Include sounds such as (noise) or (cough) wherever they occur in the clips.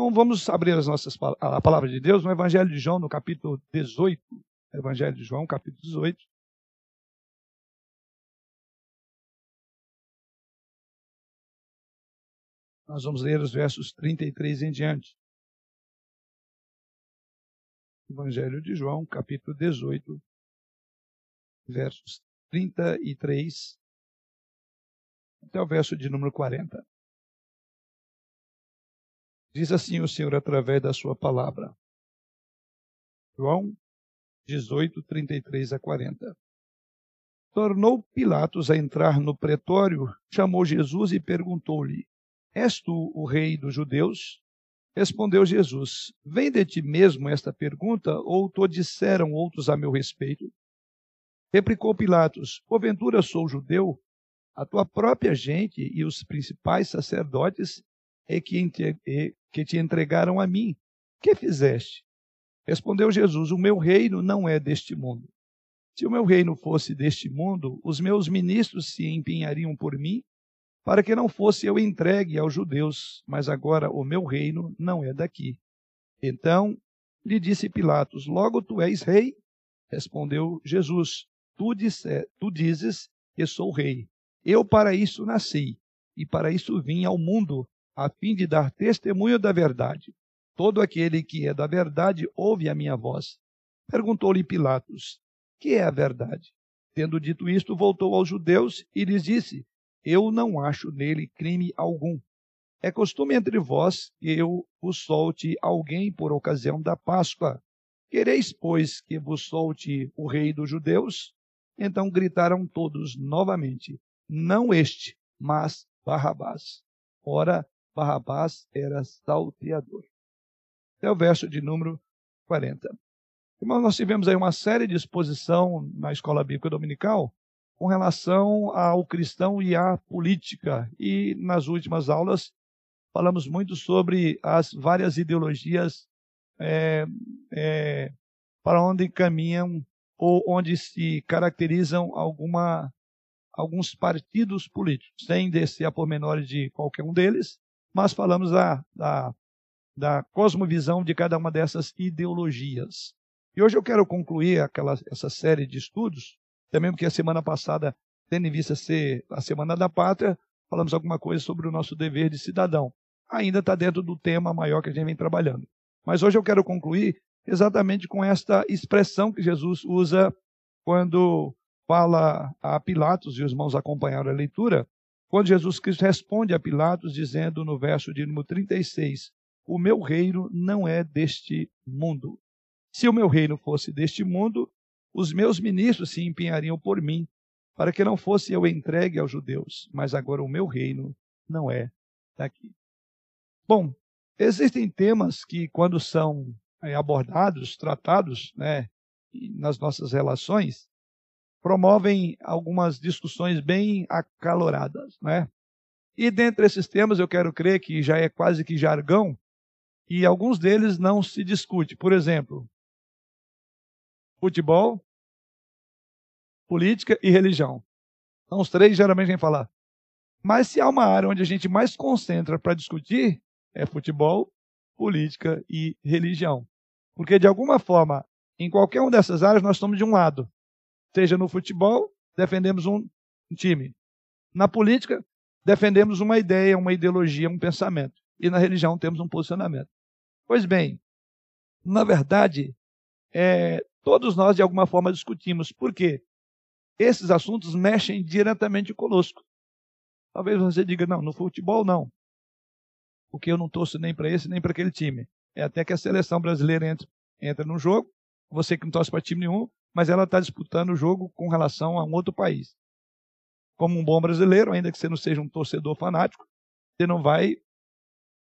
Então vamos abrir as nossas, a palavra de Deus no Evangelho de João, no capítulo 18. Evangelho de João, capítulo 18. Nós vamos ler os versos 33 em diante. Evangelho de João, capítulo 18, versos 33 até o verso de número 40. Diz assim o Senhor através da sua palavra. João 18, 33 a 40. Tornou Pilatos a entrar no pretório, chamou Jesus e perguntou-lhe: És tu o rei dos judeus? Respondeu Jesus: Vem de ti mesmo esta pergunta, ou to disseram outros a meu respeito? Replicou Pilatos: Porventura sou judeu? A tua própria gente e os principais sacerdotes que, é que te entregaram a mim. Que fizeste? Respondeu Jesus: O meu reino não é deste mundo. Se o meu reino fosse deste mundo, os meus ministros se empenhariam por mim, para que não fosse eu entregue aos judeus, mas agora o meu reino não é daqui. Então lhe disse Pilatos: Logo tu és rei? Respondeu Jesus: Tu, disse, tu dizes que sou rei. Eu para isso nasci, e para isso vim ao mundo, a fim de dar testemunho da verdade. Todo aquele que é da verdade ouve a minha voz. Perguntou-lhe Pilatos: Que é a verdade? Tendo dito isto, voltou aos judeus e lhes disse: Eu não acho nele crime algum. É costume entre vós que eu vos solte alguém por ocasião da Páscoa. Quereis, pois, que vos solte o rei dos judeus? Então gritaram todos novamente: Não este, mas Barrabás. Ora, Barrabás era salteador. Até o verso de número 40. Irmão, nós tivemos aí uma série de exposição na escola bíblica dominical com relação ao cristão e à política. E nas últimas aulas falamos muito sobre as várias ideologias é, é, para onde caminham ou onde se caracterizam alguma, alguns partidos políticos, sem descer a pormenores de qualquer um deles, mas falamos da, da, da cosmovisão de cada uma dessas ideologias. E hoje eu quero concluir aquela, essa série de estudos, também porque a semana passada, tendo em vista ser a Semana da Pátria, falamos alguma coisa sobre o nosso dever de cidadão. Ainda está dentro do tema maior que a gente vem trabalhando. Mas hoje eu quero concluir exatamente com esta expressão que Jesus usa quando fala a Pilatos, e os irmãos acompanharam a leitura, quando Jesus Cristo responde a Pilatos, dizendo no verso de número 36, o meu reino não é deste mundo. Se o meu reino fosse deste mundo, os meus ministros se empenhariam por mim, para que não fosse eu entregue aos judeus, mas agora o meu reino não é daqui. Bom, existem temas que, quando são é, abordados, tratados, né, nas nossas relações, promovem algumas discussões bem acaloradas, né? E dentre esses temas, eu quero crer que já é quase que jargão, e alguns deles não se discute. Por exemplo, futebol, política e religião. São os três geralmente vem falar. Mas se há uma área onde a gente mais concentra para discutir, é futebol, política e religião. Porque, de alguma forma, em qualquer uma dessas áreas, nós estamos de um lado. Seja no futebol, defendemos um time. Na política, defendemos uma ideia, uma ideologia, um pensamento. E na religião temos um posicionamento. Pois bem, na verdade, é, todos nós de alguma forma discutimos. Por quê? Esses assuntos mexem diretamente conosco. Talvez você diga, não, no futebol não. Porque eu não torço nem para esse nem para aquele time. É até que a seleção brasileira entra, entra no jogo, você que não torce para time nenhum, mas ela está disputando o jogo com relação a um outro país. Como um bom brasileiro, ainda que você não seja um torcedor fanático, você não vai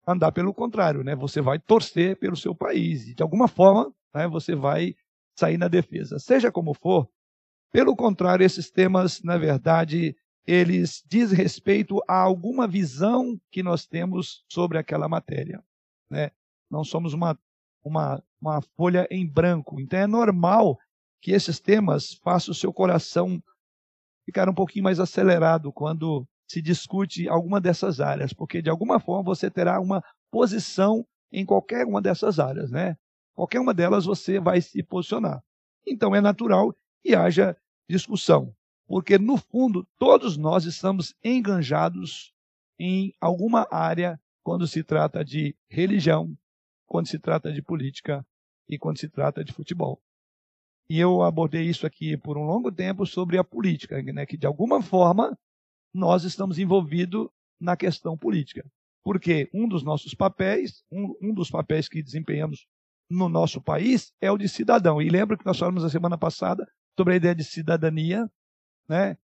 andar pelo contrário, né? Você vai torcer pelo seu país e de alguma forma, né, você vai sair na defesa. Seja como for, pelo contrário, esses temas, na verdade, eles dizem respeito a alguma visão que nós temos sobre aquela matéria, né? Não somos uma uma, uma folha em branco. Então é normal que esses temas façam o seu coração ficar um pouquinho mais acelerado quando se discute alguma dessas áreas, porque de alguma forma você terá uma posição em qualquer uma dessas áreas, né? Qualquer uma delas você vai se posicionar. Então é natural que haja discussão, porque no fundo todos nós estamos enganjados em alguma área quando se trata de religião, quando se trata de política e quando se trata de futebol. E eu abordei isso aqui por um longo tempo sobre a política, né, que de alguma forma nós estamos envolvidos na questão política. Porque um dos nossos papéis, um, um dos papéis que desempenhamos no nosso país é o de cidadão. E lembra que nós falamos na semana passada sobre a ideia de cidadania, né?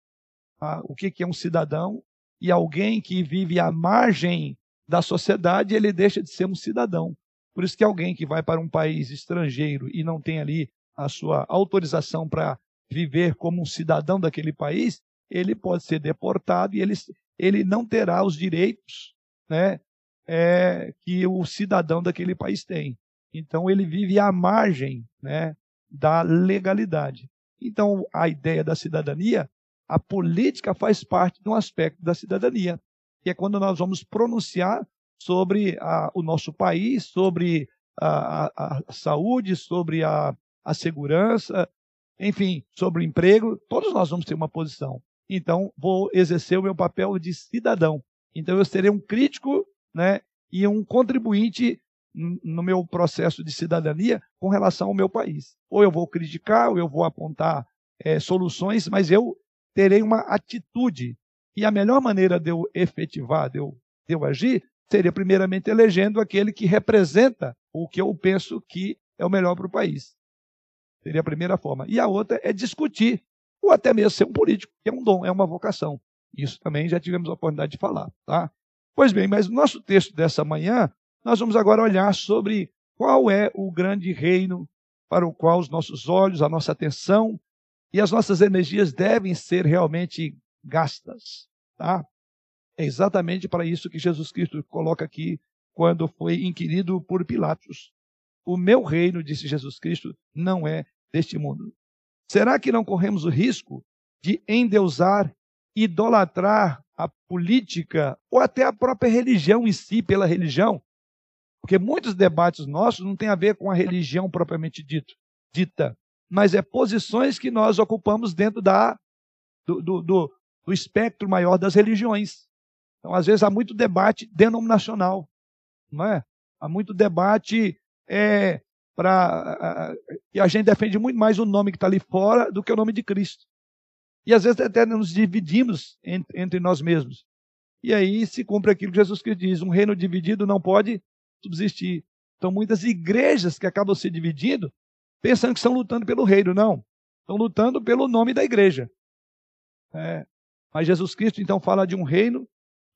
Ah, o que, que é um cidadão? E alguém que vive à margem da sociedade, ele deixa de ser um cidadão. Por isso que alguém que vai para um país estrangeiro e não tem ali a sua autorização para viver como um cidadão daquele país, ele pode ser deportado e ele, ele não terá os direitos né, é, que o cidadão daquele país tem. Então ele vive à margem né, da legalidade. Então a ideia da cidadania, a política faz parte de um aspecto da cidadania, que é quando nós vamos pronunciar sobre a, o nosso país, sobre a, a, a saúde, sobre a a segurança, enfim, sobre o emprego, todos nós vamos ter uma posição. Então, vou exercer o meu papel de cidadão. Então, eu serei um crítico né, e um contribuinte no meu processo de cidadania com relação ao meu país. Ou eu vou criticar, ou eu vou apontar é, soluções, mas eu terei uma atitude. E a melhor maneira de eu efetivar, de eu, de eu agir, seria primeiramente elegendo aquele que representa o que eu penso que é o melhor para o país. Seria a primeira forma. E a outra é discutir, ou até mesmo ser um político, que é um dom, é uma vocação. Isso também já tivemos a oportunidade de falar. Tá? Pois bem, mas no nosso texto dessa manhã, nós vamos agora olhar sobre qual é o grande reino para o qual os nossos olhos, a nossa atenção e as nossas energias devem ser realmente gastas. Tá? É exatamente para isso que Jesus Cristo coloca aqui quando foi inquirido por Pilatos. O meu reino, disse Jesus Cristo, não é deste mundo. Será que não corremos o risco de endeusar, idolatrar a política ou até a própria religião em si pela religião? Porque muitos debates nossos não têm a ver com a religião propriamente dito, dita, mas é posições que nós ocupamos dentro da, do, do, do, do espectro maior das religiões. Então, às vezes, há muito debate denominacional, não é? Há muito debate é, para e a gente defende muito mais o nome que está ali fora do que o nome de Cristo. E às vezes até nos dividimos entre, entre nós mesmos. E aí se cumpre aquilo que Jesus Cristo diz: um reino dividido não pode subsistir. Então muitas igrejas que acabam se dividindo, pensando que estão lutando pelo reino, não. Estão lutando pelo nome da igreja. É. Mas Jesus Cristo então fala de um reino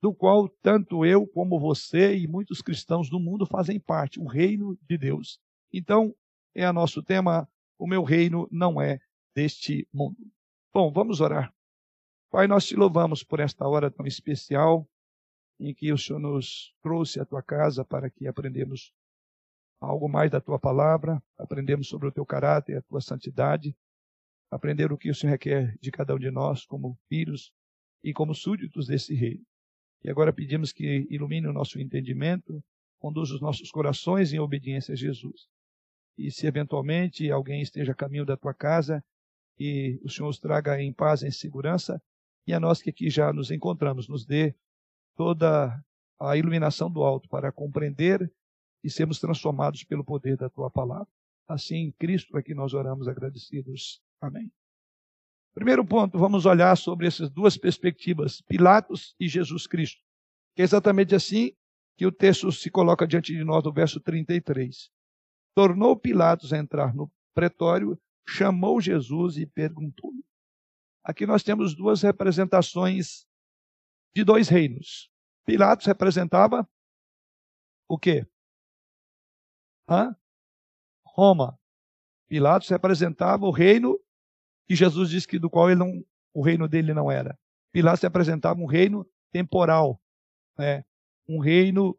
do qual tanto eu como você e muitos cristãos do mundo fazem parte, o reino de Deus. Então, é o nosso tema, o meu reino não é deste mundo. Bom, vamos orar. Pai, nós te louvamos por esta hora tão especial em que o Senhor nos trouxe à tua casa para que aprendemos algo mais da tua palavra, aprendemos sobre o teu caráter, a tua santidade, aprender o que o Senhor requer de cada um de nós como filhos e como súditos desse reino. E agora pedimos que ilumine o nosso entendimento, conduza os nossos corações em obediência a Jesus. E se eventualmente alguém esteja a caminho da tua casa, que o Senhor os traga em paz, em segurança, e a nós que aqui já nos encontramos, nos dê toda a iluminação do alto para compreender e sermos transformados pelo poder da tua palavra. Assim, em Cristo é que nós oramos agradecidos. Amém. Primeiro ponto, vamos olhar sobre essas duas perspectivas, Pilatos e Jesus Cristo. Que é exatamente assim que o texto se coloca diante de nós no verso 33. Tornou Pilatos a entrar no pretório, chamou Jesus e perguntou-lhe. Aqui nós temos duas representações de dois reinos. Pilatos representava o quê? Hã? Roma. Pilatos representava o reino que Jesus disse que do qual ele não, o reino dele não era. Pilatos se apresentava um reino temporal, né? um reino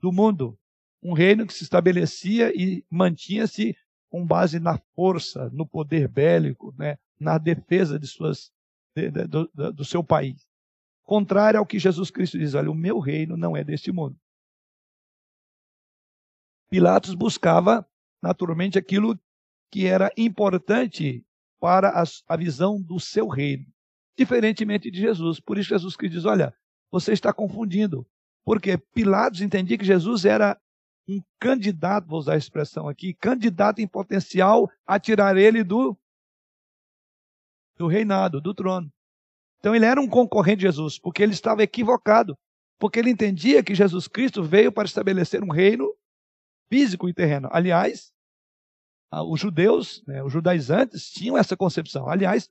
do mundo, um reino que se estabelecia e mantinha-se com base na força, no poder bélico, né? na defesa de suas, de, de, do, do seu país. Contrário ao que Jesus Cristo diz: olha, o meu reino não é deste mundo. Pilatos buscava, naturalmente, aquilo que era importante para a, a visão do seu reino, diferentemente de Jesus. Por isso, Jesus que diz: Olha, você está confundindo. Porque Pilatos entendia que Jesus era um candidato, vou usar a expressão aqui, candidato em potencial a tirar ele do, do reinado, do trono. Então ele era um concorrente de Jesus, porque ele estava equivocado. Porque ele entendia que Jesus Cristo veio para estabelecer um reino físico e terreno. Aliás, os judeus, né, os judaizantes, tinham essa concepção. Aliás,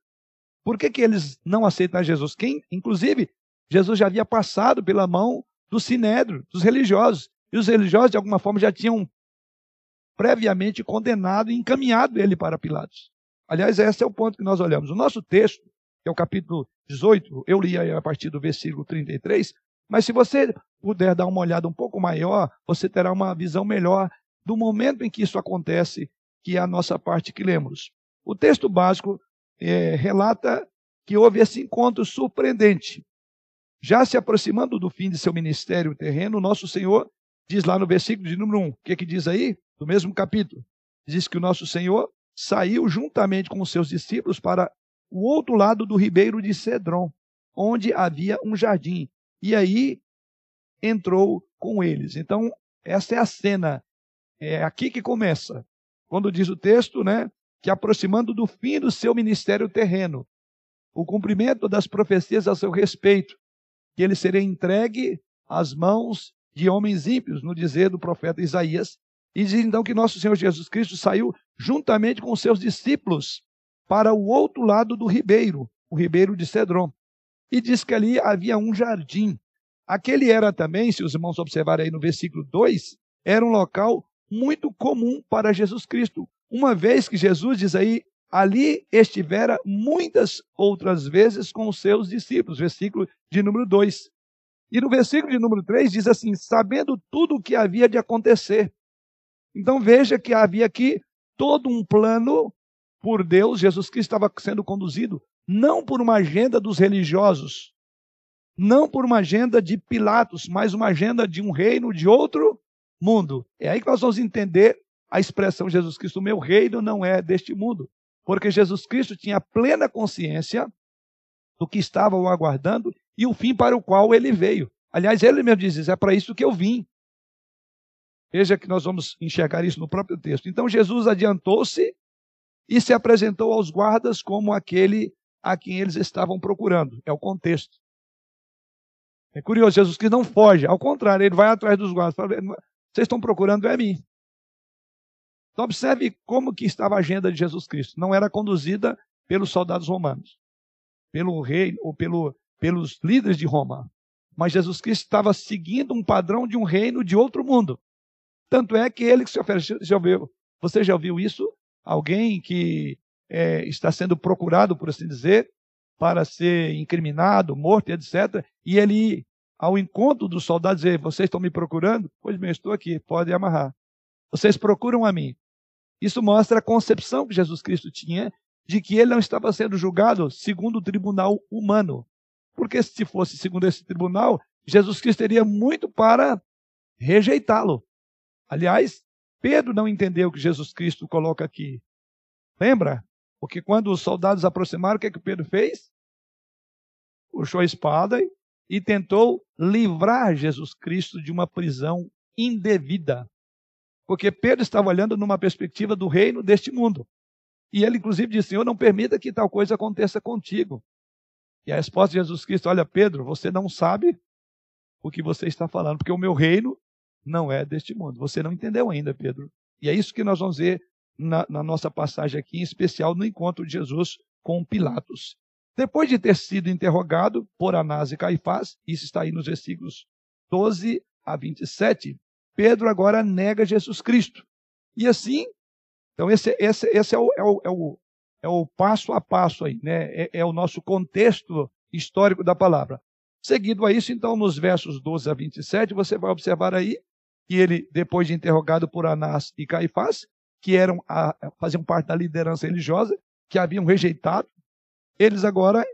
por que, que eles não aceitam Jesus? Quem, inclusive, Jesus já havia passado pela mão do sinédrio, dos religiosos. E os religiosos, de alguma forma, já tinham previamente condenado e encaminhado ele para Pilatos. Aliás, esse é o ponto que nós olhamos. O nosso texto, que é o capítulo 18, eu li a partir do versículo 33, mas se você puder dar uma olhada um pouco maior, você terá uma visão melhor do momento em que isso acontece, que é a nossa parte que lemos. O texto básico é, relata que houve esse encontro surpreendente. Já se aproximando do fim de seu ministério terreno, nosso Senhor diz lá no versículo de número 1, o que, é que diz aí? Do mesmo capítulo. Diz que o nosso Senhor saiu juntamente com os seus discípulos para o outro lado do ribeiro de Cedron, onde havia um jardim, e aí entrou com eles. Então, essa é a cena. É aqui que começa. Quando diz o texto, né, que aproximando do fim do seu ministério terreno, o cumprimento das profecias a seu respeito, que ele seria entregue às mãos de homens ímpios, no dizer do profeta Isaías, e diz então que nosso Senhor Jesus Cristo saiu juntamente com seus discípulos para o outro lado do ribeiro, o ribeiro de Cedron e diz que ali havia um jardim. Aquele era também, se os irmãos observarem aí no versículo 2, era um local muito comum para Jesus Cristo. Uma vez que Jesus diz aí, ali estivera muitas outras vezes com os seus discípulos, versículo de número 2. E no versículo de número 3 diz assim: sabendo tudo o que havia de acontecer. Então veja que havia aqui todo um plano por Deus, Jesus Cristo estava sendo conduzido não por uma agenda dos religiosos, não por uma agenda de Pilatos, mas uma agenda de um reino de outro mundo. É aí que nós vamos entender a expressão Jesus Cristo, meu reino não é deste mundo. Porque Jesus Cristo tinha plena consciência do que estava o aguardando e o fim para o qual ele veio. Aliás, ele mesmo diz: é para isso que eu vim. Veja que nós vamos enxergar isso no próprio texto. Então Jesus adiantou-se e se apresentou aos guardas como aquele a quem eles estavam procurando. É o contexto. É curioso, Jesus que não foge, ao contrário, ele vai atrás dos guardas. Vocês estão procurando é mim. Então observe como que estava a agenda de Jesus Cristo. Não era conduzida pelos soldados romanos, pelo rei ou pelo, pelos líderes de Roma. Mas Jesus Cristo estava seguindo um padrão de um reino de outro mundo. Tanto é que ele que se ofereceu, já ouviu, você já ouviu isso? Alguém que é, está sendo procurado, por assim dizer, para ser incriminado, morto, etc. E ele, ao encontro dos soldados, dizer: Vocês estão me procurando? Pois bem, estou aqui, podem amarrar. Vocês procuram a mim. Isso mostra a concepção que Jesus Cristo tinha de que ele não estava sendo julgado segundo o tribunal humano. Porque se fosse segundo esse tribunal, Jesus Cristo teria muito para rejeitá-lo. Aliás, Pedro não entendeu o que Jesus Cristo coloca aqui. Lembra? Porque quando os soldados aproximaram, o que, é que Pedro fez? Puxou a espada e tentou livrar Jesus Cristo de uma prisão indevida. Porque Pedro estava olhando numa perspectiva do reino deste mundo. E ele, inclusive, disse: Senhor, não permita que tal coisa aconteça contigo. E a resposta de Jesus Cristo: Olha, Pedro, você não sabe o que você está falando, porque o meu reino não é deste mundo. Você não entendeu ainda, Pedro. E é isso que nós vamos ver na, na nossa passagem aqui, em especial no encontro de Jesus com Pilatos. Depois de ter sido interrogado por Anás e Caifás, isso está aí nos versículos 12 a 27, Pedro agora nega Jesus Cristo. E assim, então esse, esse, esse é, o, é, o, é, o, é o passo a passo aí, né? É, é, o nosso contexto histórico da palavra. Seguido a isso, então, nos versos 12 a 27, você vai observar aí que ele, depois de interrogado por Anás e Caifás, que eram a, faziam parte da liderança religiosa, que haviam rejeitado. Eles agora,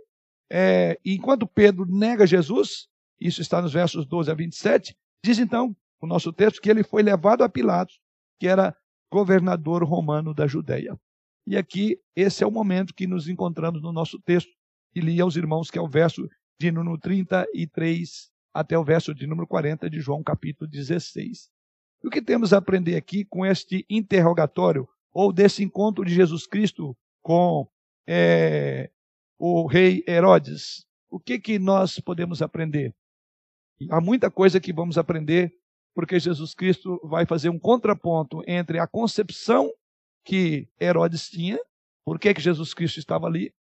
é, enquanto Pedro nega Jesus, isso está nos versos 12 a 27, diz então o nosso texto que ele foi levado a Pilatos, que era governador romano da Judéia. E aqui, esse é o momento que nos encontramos no nosso texto, e li aos irmãos, que é o verso de número 33 até o verso de número 40 de João, capítulo 16. O que temos a aprender aqui com este interrogatório, ou desse encontro de Jesus Cristo com é, o rei Herodes? O que, que nós podemos aprender? Há muita coisa que vamos aprender, porque Jesus Cristo vai fazer um contraponto entre a concepção que Herodes tinha, por que, Jesus Cristo estava ali,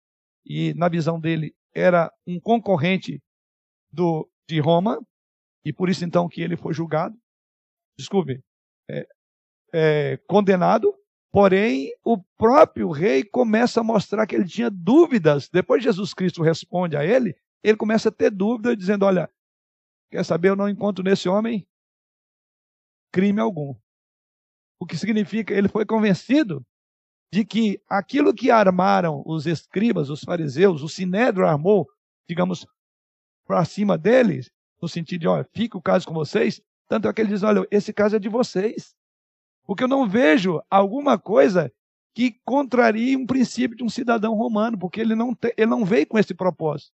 e na visão dele era um concorrente do, de Roma, e por isso então que ele foi julgado, desculpe, é, é, condenado, porém o próprio rei começa a mostrar que ele tinha dúvidas, depois Jesus Cristo responde a ele, ele começa a ter dúvidas, dizendo, olha, quer saber, eu não encontro nesse homem crime algum. O que significa, ele foi convencido de que aquilo que armaram os escribas, os fariseus, o sinédrio armou, digamos, para cima deles, no sentido de, olha, fica o caso com vocês, tanto é que ele diz, olha, esse caso é de vocês. Porque eu não vejo alguma coisa que contrarie um princípio de um cidadão romano, porque ele não, te, ele não veio com esse propósito.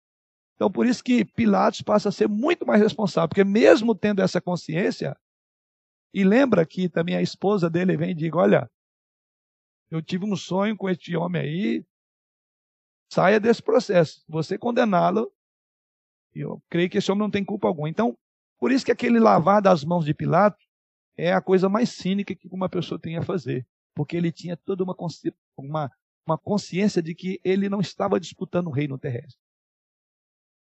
Então, por isso que Pilatos passa a ser muito mais responsável, porque mesmo tendo essa consciência, e lembra que também a esposa dele vem e diz: Olha, eu tive um sonho com este homem aí, saia desse processo. Você condená-lo, eu creio que esse homem não tem culpa alguma. Então, por isso que aquele lavar das mãos de Pilatos é a coisa mais cínica que uma pessoa tem a fazer. Porque ele tinha toda uma, uma, uma consciência de que ele não estava disputando o reino terrestre.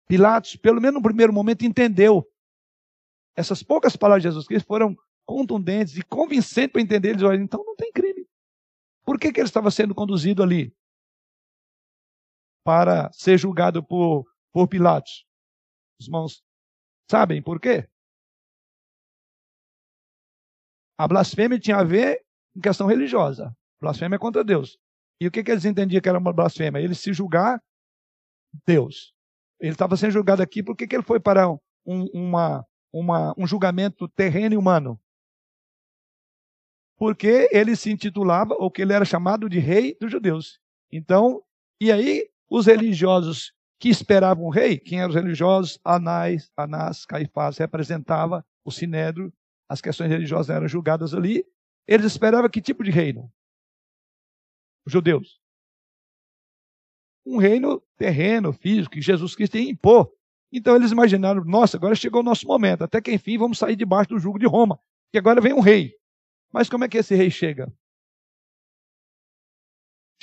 Pilatos, pelo menos no primeiro momento, entendeu. Essas poucas palavras de Jesus Cristo foram contundentes e convincentes para entender eles, olha, então não tem crime. Por que, que ele estava sendo conduzido ali? Para ser julgado por, por Pilatos. Os irmãos sabem por quê? A blasfêmia tinha a ver com questão religiosa. Blasfêmia é contra Deus. E o que, que eles entendiam que era uma blasfêmia? Ele se julgar Deus. Ele estava sendo julgado aqui, por que, que ele foi para um, uma, uma, um julgamento terreno e humano? porque ele se intitulava, ou que ele era chamado de rei dos judeus. Então, e aí os religiosos que esperavam o rei, quem eram os religiosos? Anás, Anás, Caifás, representava o sinédrio, as questões religiosas eram julgadas ali. Eles esperavam que tipo de reino? Os judeus. Um reino terreno, físico, que Jesus Cristo ia impor. Então eles imaginaram, nossa, agora chegou o nosso momento, até que enfim vamos sair debaixo do jugo de Roma, que agora vem um rei. Mas como é que esse rei chega?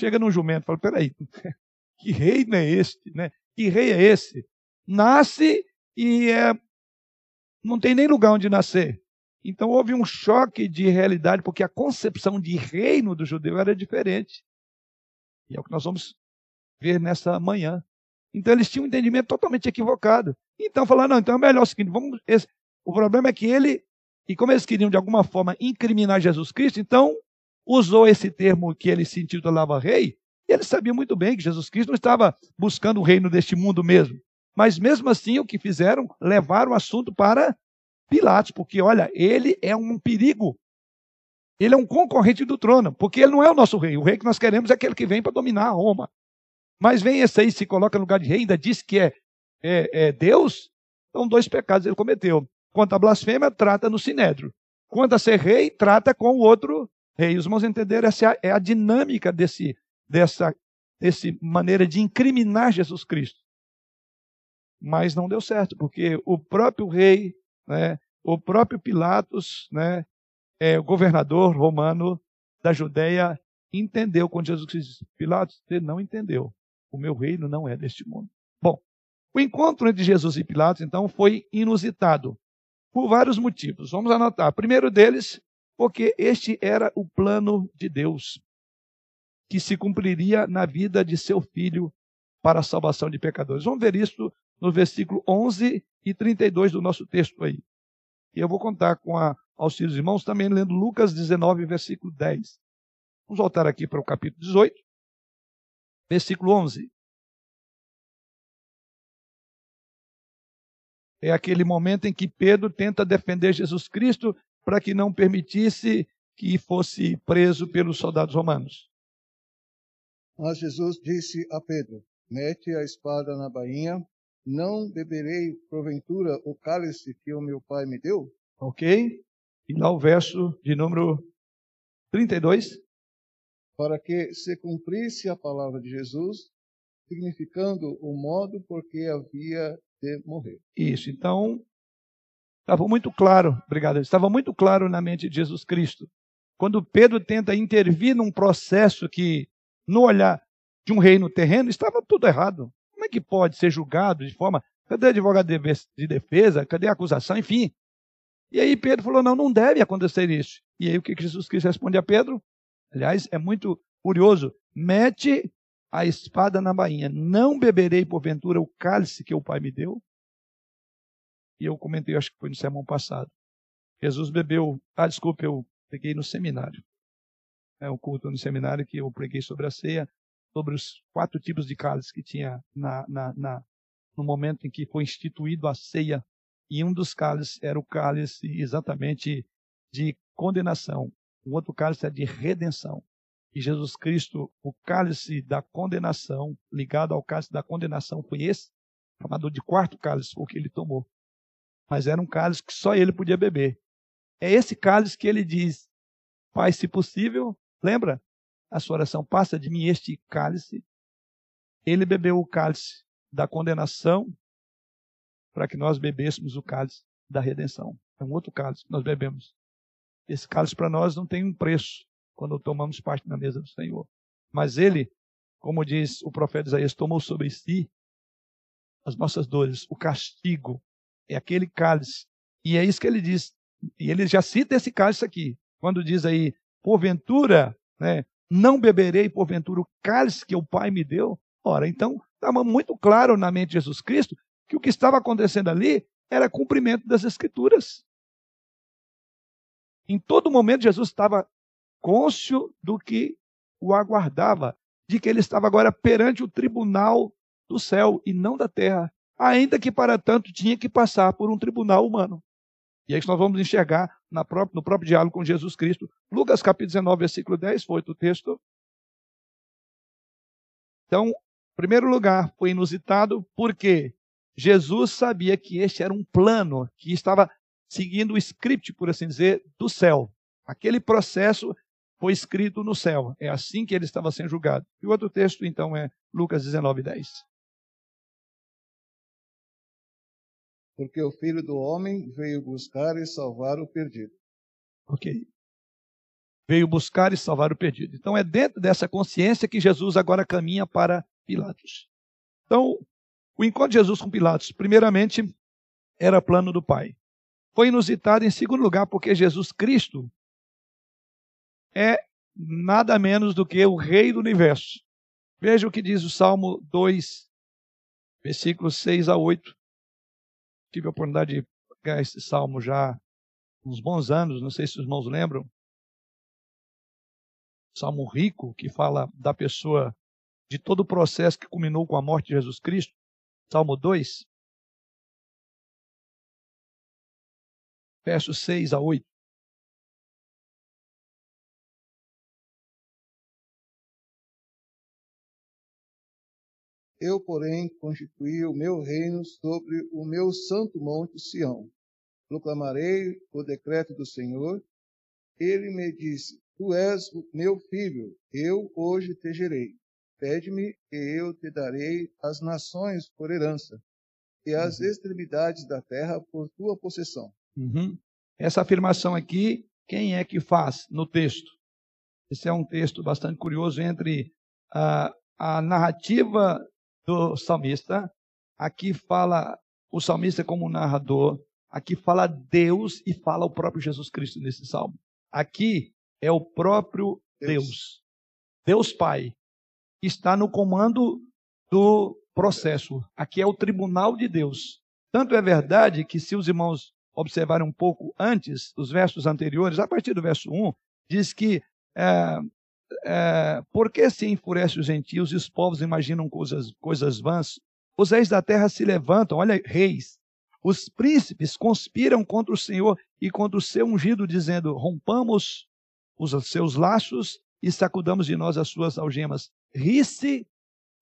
Chega num jumento, fala: peraí, (laughs) que reino é este? Né? Que rei é esse? Nasce e é, não tem nem lugar onde nascer. Então houve um choque de realidade, porque a concepção de reino do judeu era diferente. E é o que nós vamos ver nessa manhã. Então eles tinham um entendimento totalmente equivocado. Então falaram, não, então é melhor o seguinte, vamos. Esse, o problema é que ele e como eles queriam de alguma forma incriminar Jesus Cristo, então usou esse termo que ele se intitulava rei, e ele sabia muito bem que Jesus Cristo não estava buscando o reino deste mundo mesmo. Mas mesmo assim, o que fizeram? Levaram o assunto para Pilatos, porque olha, ele é um perigo. Ele é um concorrente do trono, porque ele não é o nosso rei. O rei que nós queremos é aquele que vem para dominar Roma. Mas vem esse aí, se coloca no lugar de rei, ainda diz que é, é, é Deus. Então, dois pecados ele cometeu. Quanto à blasfêmia, trata no sinédrio. Quanto a ser rei, trata com o outro rei. Os irmãos entenderam, essa é a dinâmica desse, dessa desse maneira de incriminar Jesus Cristo. Mas não deu certo, porque o próprio rei, né, o próprio Pilatos, né, é, o governador romano da Judéia, entendeu quando Jesus disse: Pilatos, você não entendeu. O meu reino não é deste mundo. Bom, o encontro entre Jesus e Pilatos, então, foi inusitado por vários motivos. Vamos anotar. Primeiro deles, porque este era o plano de Deus, que se cumpriria na vida de seu filho para a salvação de pecadores. Vamos ver isso no versículo 11 e 32 do nosso texto aí. E eu vou contar com a auxílio dos irmãos também lendo Lucas 19, versículo 10. Vamos voltar aqui para o capítulo 18, versículo 11. É aquele momento em que Pedro tenta defender Jesus Cristo para que não permitisse que fosse preso pelos soldados romanos. Mas Jesus disse a Pedro: Mete a espada na bainha, não beberei porventura o cálice que o meu pai me deu? Ok? E lá o verso de número 32. Para que se cumprisse a palavra de Jesus, significando o modo por que havia de morrer. Isso, então, estava muito claro, obrigado, estava muito claro na mente de Jesus Cristo. Quando Pedro tenta intervir num processo que, no olhar de um reino terreno, estava tudo errado. Como é que pode ser julgado de forma. Cadê o advogado de defesa? Cadê a acusação? Enfim. E aí Pedro falou: não, não deve acontecer isso. E aí o que Jesus Cristo responde a Pedro? Aliás, é muito curioso. Mete a espada na bainha. Não beberei, porventura, o cálice que o Pai me deu? E eu comentei, acho que foi no sermão passado. Jesus bebeu. Ah, desculpe, eu preguei no seminário. É o culto no seminário que eu preguei sobre a ceia, sobre os quatro tipos de cálice que tinha na, na, na, no momento em que foi instituído a ceia. E um dos cálices era o cálice exatamente de condenação. O outro cálice é de redenção e Jesus Cristo, o cálice da condenação, ligado ao cálice da condenação, foi esse, chamado de quarto cálice, o que ele tomou. Mas era um cálice que só ele podia beber. É esse cálice que ele diz: Pai, se possível, lembra a sua oração, passa de mim este cálice. Ele bebeu o cálice da condenação para que nós bebêssemos o cálice da redenção. É um outro cálice que nós bebemos. Esse cálice para nós não tem um preço quando tomamos parte na mesa do Senhor. Mas ele, como diz o profeta Isaías, tomou sobre si as nossas dores, o castigo, é aquele cálice. E é isso que ele diz. E ele já cita esse cálice aqui, quando diz aí, porventura, né, não beberei porventura o cálice que o Pai me deu. Ora, então, estava muito claro na mente de Jesus Cristo que o que estava acontecendo ali era cumprimento das Escrituras. Em todo momento, Jesus estava cônscio do que o aguardava, de que ele estava agora perante o tribunal do céu e não da terra, ainda que para tanto tinha que passar por um tribunal humano. E é isso nós vamos enxergar própria, no próprio diálogo com Jesus Cristo. Lucas capítulo 19, versículo 10, foi o texto. Então, em primeiro lugar, foi inusitado porque Jesus sabia que este era um plano que estava seguindo o script, por assim dizer, do céu. Aquele processo foi escrito no céu. É assim que ele estava sendo julgado. E o outro texto, então, é Lucas 19, 10. Porque o filho do homem veio buscar e salvar o perdido. Ok. Veio buscar e salvar o perdido. Então, é dentro dessa consciência que Jesus agora caminha para Pilatos. Então, o encontro de Jesus com Pilatos, primeiramente, era plano do Pai. Foi inusitado, em segundo lugar, porque Jesus Cristo é nada menos do que o Rei do universo. Veja o que diz o Salmo 2, versículos 6 a 8. Tive a oportunidade de pegar esse salmo já uns bons anos, não sei se os irmãos lembram. Salmo rico, que fala da pessoa, de todo o processo que culminou com a morte de Jesus Cristo. Salmo 2, versos 6 a 8. Eu, porém, constituí o meu reino sobre o meu santo monte Sião. Proclamarei o decreto do Senhor. Ele me disse: Tu és o meu filho, eu hoje te gerei. Pede-me e eu te darei as nações por herança e as uhum. extremidades da terra por tua possessão. Uhum. Essa afirmação aqui, quem é que faz no texto? Esse é um texto bastante curioso entre a, a narrativa do salmista. Aqui fala o salmista como narrador. Aqui fala Deus e fala o próprio Jesus Cristo nesse salmo. Aqui é o próprio Deus. Deus, Deus Pai, está no comando do processo. Aqui é o tribunal de Deus. Tanto é verdade que, se os irmãos observarem um pouco antes, os versos anteriores, a partir do verso 1, diz que é, é, por que se enfurece os gentios e os povos imaginam coisas, coisas vãs? Os reis da terra se levantam, olha, reis. Os príncipes conspiram contra o Senhor e contra o seu ungido, dizendo: rompamos os seus laços e sacudamos de nós as suas algemas. Ri-se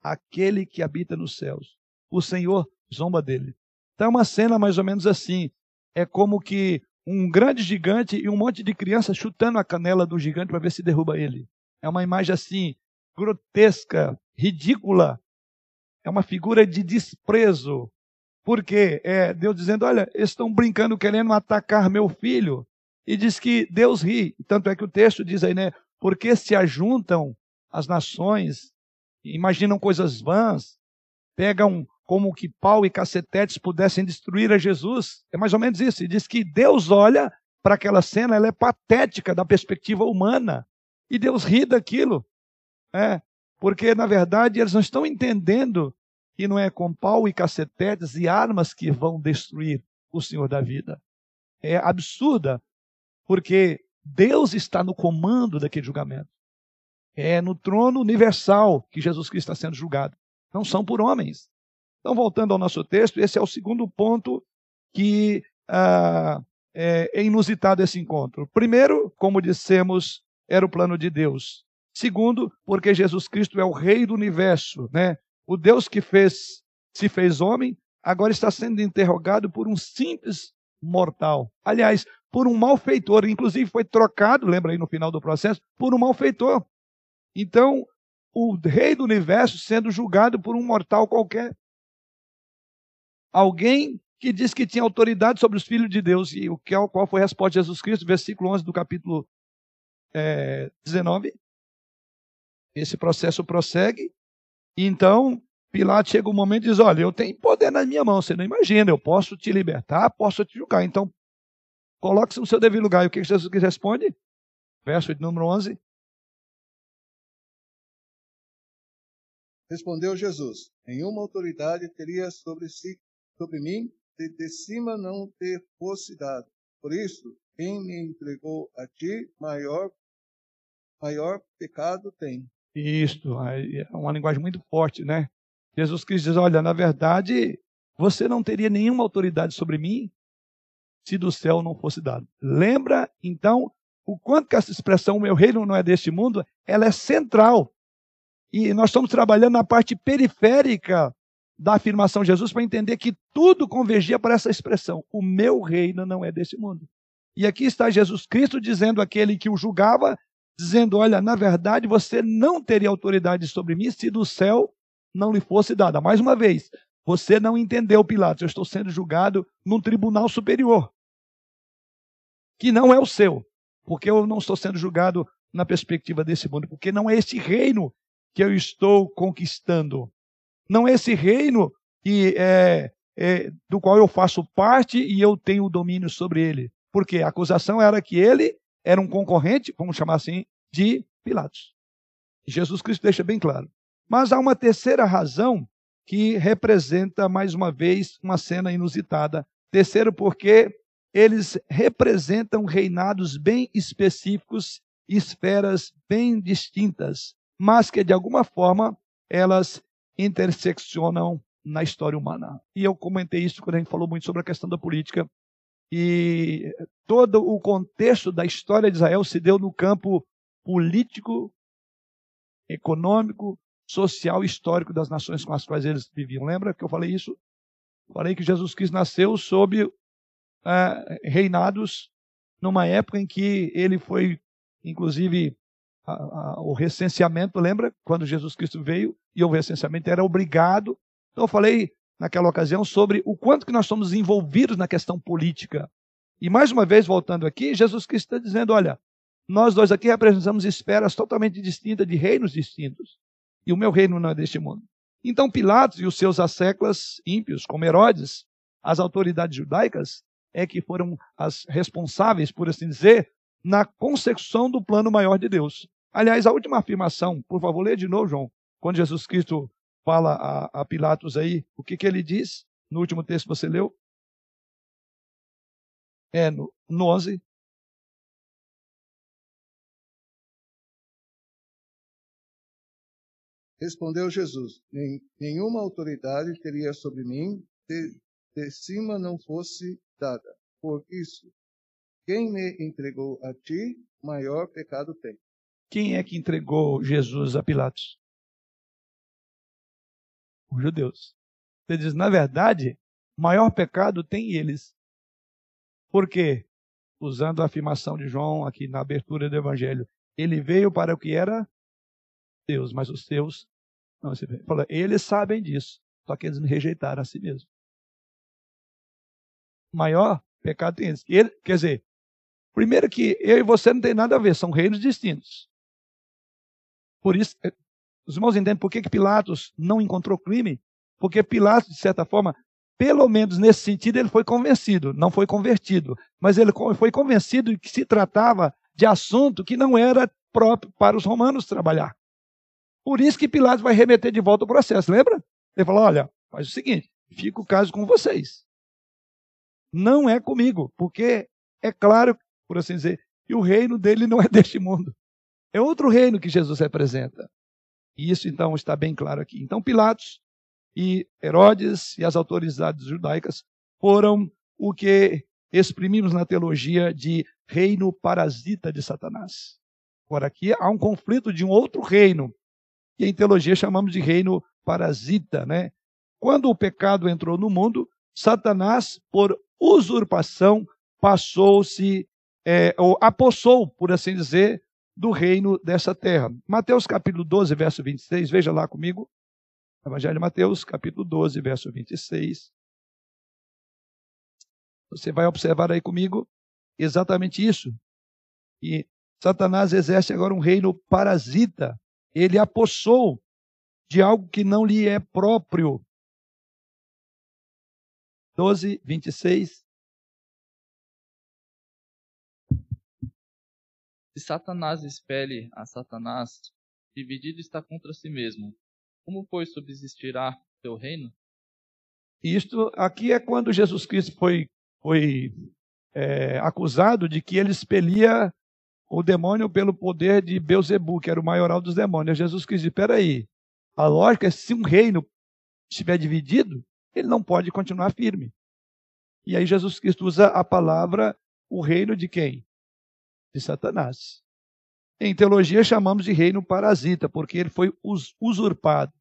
aquele que habita nos céus. O Senhor zomba dele. Então é uma cena mais ou menos assim. É como que um grande gigante e um monte de crianças chutando a canela do gigante para ver se derruba ele. É uma imagem assim, grotesca, ridícula. É uma figura de desprezo. Porque é Deus dizendo: olha, estão brincando, querendo atacar meu filho. E diz que Deus ri. Tanto é que o texto diz aí, né? Porque se ajuntam as nações, imaginam coisas vãs, pegam como que pau e cacetetes pudessem destruir a Jesus. É mais ou menos isso. E diz que Deus olha para aquela cena, ela é patética da perspectiva humana. E Deus ri daquilo. É, porque, na verdade, eles não estão entendendo que não é com pau e cacetetes e armas que vão destruir o Senhor da vida. É absurda, porque Deus está no comando daquele julgamento. É no trono universal que Jesus Cristo está sendo julgado. Não são por homens. Então, voltando ao nosso texto, esse é o segundo ponto que ah, é, inusitado esse encontro. Primeiro, como dissemos, era o plano de Deus. Segundo, porque Jesus Cristo é o rei do universo, né? O Deus que fez, se fez homem, agora está sendo interrogado por um simples mortal. Aliás, por um malfeitor, inclusive foi trocado, lembra aí no final do processo, por um malfeitor. Então, o rei do universo sendo julgado por um mortal qualquer alguém que diz que tinha autoridade sobre os filhos de Deus. E o que, qual foi a resposta de Jesus Cristo? Versículo 11 do capítulo é, 19. Esse processo prossegue. Então, Pilatos chega um momento e diz: Olha, eu tenho poder na minha mão, você não imagina, eu posso te libertar, posso te julgar. Então, coloque-se no seu devido lugar. E o que Jesus responde? Verso de número 11. Respondeu Jesus: Nenhuma autoridade teria sobre si sobre mim se de cima não te fosse dado. Por isso, quem me entregou a ti, maior, maior pecado tem. Isto, é uma linguagem muito forte, né? Jesus Cristo diz: Olha, na verdade, você não teria nenhuma autoridade sobre mim se do céu não fosse dado. Lembra, então, o quanto que essa expressão, o meu reino não é deste mundo, ela é central. E nós estamos trabalhando na parte periférica da afirmação de Jesus para entender que tudo convergia para essa expressão: o meu reino não é desse mundo. E aqui está Jesus Cristo dizendo àquele que o julgava, dizendo: Olha, na verdade você não teria autoridade sobre mim se do céu não lhe fosse dada. Mais uma vez, você não entendeu, Pilatos, eu estou sendo julgado num tribunal superior, que não é o seu, porque eu não estou sendo julgado na perspectiva desse mundo, porque não é esse reino que eu estou conquistando. Não é esse reino que é, é, do qual eu faço parte e eu tenho o domínio sobre ele. Porque a acusação era que ele era um concorrente, vamos chamar assim, de Pilatos. Jesus Cristo deixa bem claro. Mas há uma terceira razão que representa, mais uma vez, uma cena inusitada. Terceiro, porque eles representam reinados bem específicos, esferas bem distintas, mas que, de alguma forma, elas interseccionam na história humana. E eu comentei isso quando a gente falou muito sobre a questão da política. E todo o contexto da história de Israel se deu no campo político, econômico, social e histórico das nações com as quais eles viviam. Lembra que eu falei isso? Falei que Jesus Cristo nasceu sob uh, reinados numa época em que ele foi, inclusive, a, a, o recenseamento, lembra? Quando Jesus Cristo veio e o recenseamento era obrigado. Então eu falei naquela ocasião sobre o quanto que nós somos envolvidos na questão política. E mais uma vez, voltando aqui, Jesus Cristo está dizendo: olha, nós dois aqui representamos esferas totalmente distintas, de reinos distintos. E o meu reino não é deste mundo. Então Pilatos e os seus asseclas ímpios, como Herodes, as autoridades judaicas, é que foram as responsáveis, por assim dizer, na consecução do plano maior de Deus. Aliás, a última afirmação, por favor, lê de novo, João, quando Jesus Cristo fala a, a Pilatos aí, o que, que ele diz no último texto que você leu? É no, no 11. Respondeu Jesus: Nenhuma autoridade teria sobre mim se de cima não fosse dada. Por isso, quem me entregou a ti, maior pecado tem. Quem é que entregou Jesus a Pilatos? Os judeus. Você diz, na verdade, maior pecado tem eles. Por quê? Usando a afirmação de João aqui na abertura do Evangelho. Ele veio para o que era Deus, mas os seus não. Você fala, eles sabem disso, só que eles me rejeitaram a si mesmo. Maior pecado tem eles. Ele, quer dizer, primeiro que eu e você não tem nada a ver, são reinos distintos. Por isso, os irmãos entendem por que, que Pilatos não encontrou crime? Porque Pilatos, de certa forma, pelo menos nesse sentido, ele foi convencido, não foi convertido, mas ele foi convencido que se tratava de assunto que não era próprio para os romanos trabalhar. Por isso que Pilatos vai remeter de volta o processo, lembra? Ele falou: olha, faz o seguinte, fica o caso com vocês. Não é comigo, porque é claro, por assim dizer, que o reino dele não é (laughs) deste mundo. É outro reino que Jesus representa. E isso então está bem claro aqui. Então Pilatos e Herodes e as autoridades judaicas foram o que exprimimos na teologia de reino parasita de Satanás. Agora aqui há um conflito de um outro reino, que em teologia chamamos de reino parasita, né? Quando o pecado entrou no mundo, Satanás, por usurpação, passou-se, é, ou apossou, por assim dizer, do reino dessa terra. Mateus capítulo 12, verso 26, veja lá comigo. Evangelho de Mateus, capítulo 12, verso 26. Você vai observar aí comigo exatamente isso. E Satanás exerce agora um reino parasita. Ele apossou de algo que não lhe é próprio. 12, 26. Satanás espelhe a Satanás, dividido está contra si mesmo. Como, pois, subsistirá teu reino? Isto aqui é quando Jesus Cristo foi, foi é, acusado de que ele expelia o demônio pelo poder de Beuzebu, que era o maioral dos demônios. Jesus Cristo disse, peraí, a lógica é se um reino estiver dividido, ele não pode continuar firme. E aí Jesus Cristo usa a palavra o reino de quem? De Satanás. Em teologia chamamos de reino parasita, porque ele foi usurpado.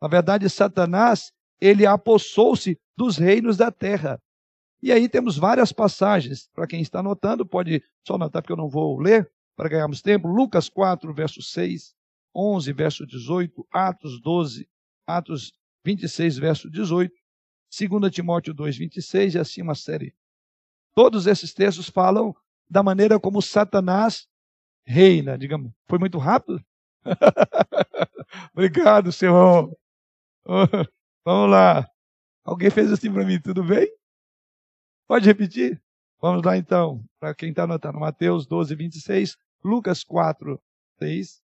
Na verdade, Satanás, ele apossou-se dos reinos da terra. E aí temos várias passagens. Para quem está anotando, pode só anotar, porque eu não vou ler, para ganharmos tempo. Lucas 4, verso 6, 11, verso 18, Atos 12, Atos 26, verso 18, 2 Timóteo 2, 26 e assim uma série. Todos esses textos falam da maneira como Satanás reina, digamos. Foi muito rápido? (laughs) Obrigado, Senhor. (laughs) Vamos lá. Alguém fez assim para mim, tudo bem? Pode repetir? Vamos lá então, para quem está anotando. Mateus 12, 26, Lucas 4, 6,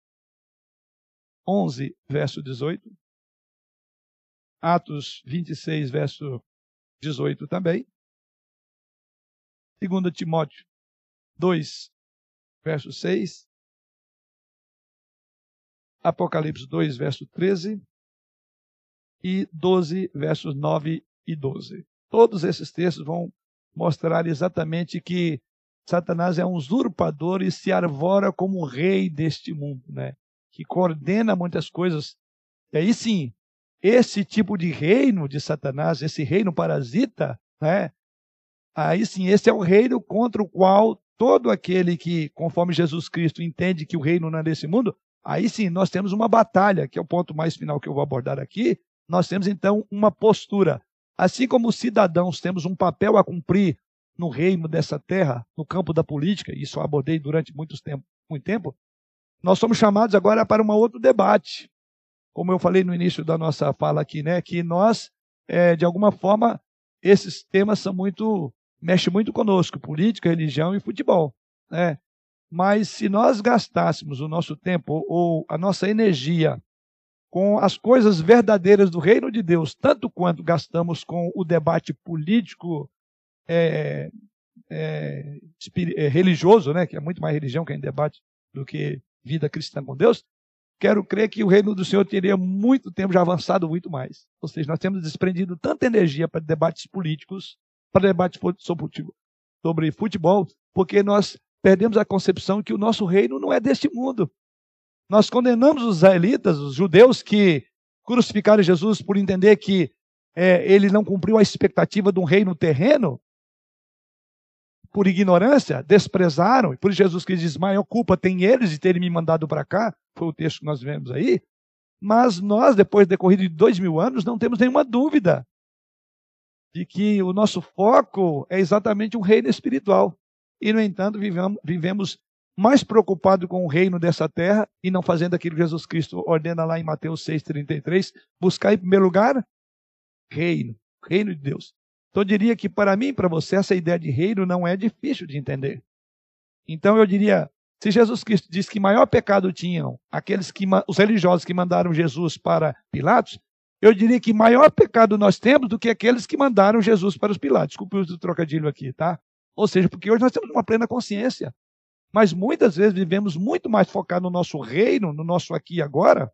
11, verso 18, Atos 26, verso 18 também, 2 Timóteo 2, verso 6, Apocalipse 2, verso 13 e 12, versos 9 e 12. Todos esses textos vão mostrar exatamente que Satanás é um usurpador e se arvora como rei deste mundo, né? Que coordena muitas coisas. E aí sim, esse tipo de reino de Satanás, esse reino parasita, né? Aí sim, esse é o reino contra o qual todo aquele que, conforme Jesus Cristo, entende que o reino não é desse mundo, aí sim nós temos uma batalha, que é o ponto mais final que eu vou abordar aqui. Nós temos então uma postura. Assim como cidadãos temos um papel a cumprir no reino dessa terra, no campo da política, isso eu abordei durante muito tempo, muito tempo, nós somos chamados agora para um outro debate. Como eu falei no início da nossa fala aqui, né, que nós, é, de alguma forma, esses temas são muito mexe muito conosco, política, religião e futebol. Né? Mas se nós gastássemos o nosso tempo ou a nossa energia com as coisas verdadeiras do reino de Deus, tanto quanto gastamos com o debate político é, é, é, religioso, né, que é muito mais religião que é debate do que vida cristã com Deus, quero crer que o reino do Senhor teria muito tempo já avançado muito mais. Ou seja, nós temos desprendido tanta energia para debates políticos para debate sobre futebol, porque nós perdemos a concepção que o nosso reino não é deste mundo. Nós condenamos os israelitas, os judeus que crucificaram Jesus por entender que é, ele não cumpriu a expectativa de um reino terreno, por ignorância, desprezaram, e por Jesus que diz, maior culpa tem eles de terem me mandado para cá, foi o texto que nós vemos aí, mas nós, depois de decorrido de dois mil anos, não temos nenhuma dúvida de que o nosso foco é exatamente um reino espiritual. E, no entanto, vivemos, vivemos mais preocupados com o reino dessa terra e não fazendo aquilo que Jesus Cristo ordena lá em Mateus 6,33, buscar em primeiro lugar reino, reino de Deus. Então eu diria que para mim e para você essa ideia de reino não é difícil de entender. Então eu diria, se Jesus Cristo diz que maior pecado tinham aqueles que os religiosos que mandaram Jesus para Pilatos, eu diria que maior pecado nós temos do que aqueles que mandaram Jesus para os Pilatos. Desculpe o trocadilho aqui, tá? Ou seja, porque hoje nós temos uma plena consciência. Mas muitas vezes vivemos muito mais focados no nosso reino, no nosso aqui e agora.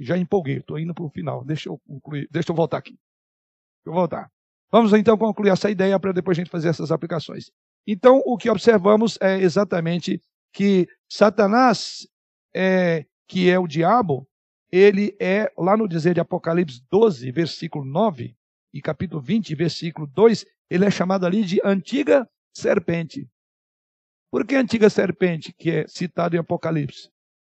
Já empolguei, estou indo para o final. Deixa eu concluir, deixa eu voltar aqui. Deixa eu voltar. Vamos então concluir essa ideia para depois a gente fazer essas aplicações. Então, o que observamos é exatamente que Satanás, é, que é o diabo, ele é, lá no dizer de Apocalipse 12, versículo 9, e capítulo 20, versículo 2, ele é chamado ali de antiga serpente. Por que antiga serpente, que é citado em Apocalipse?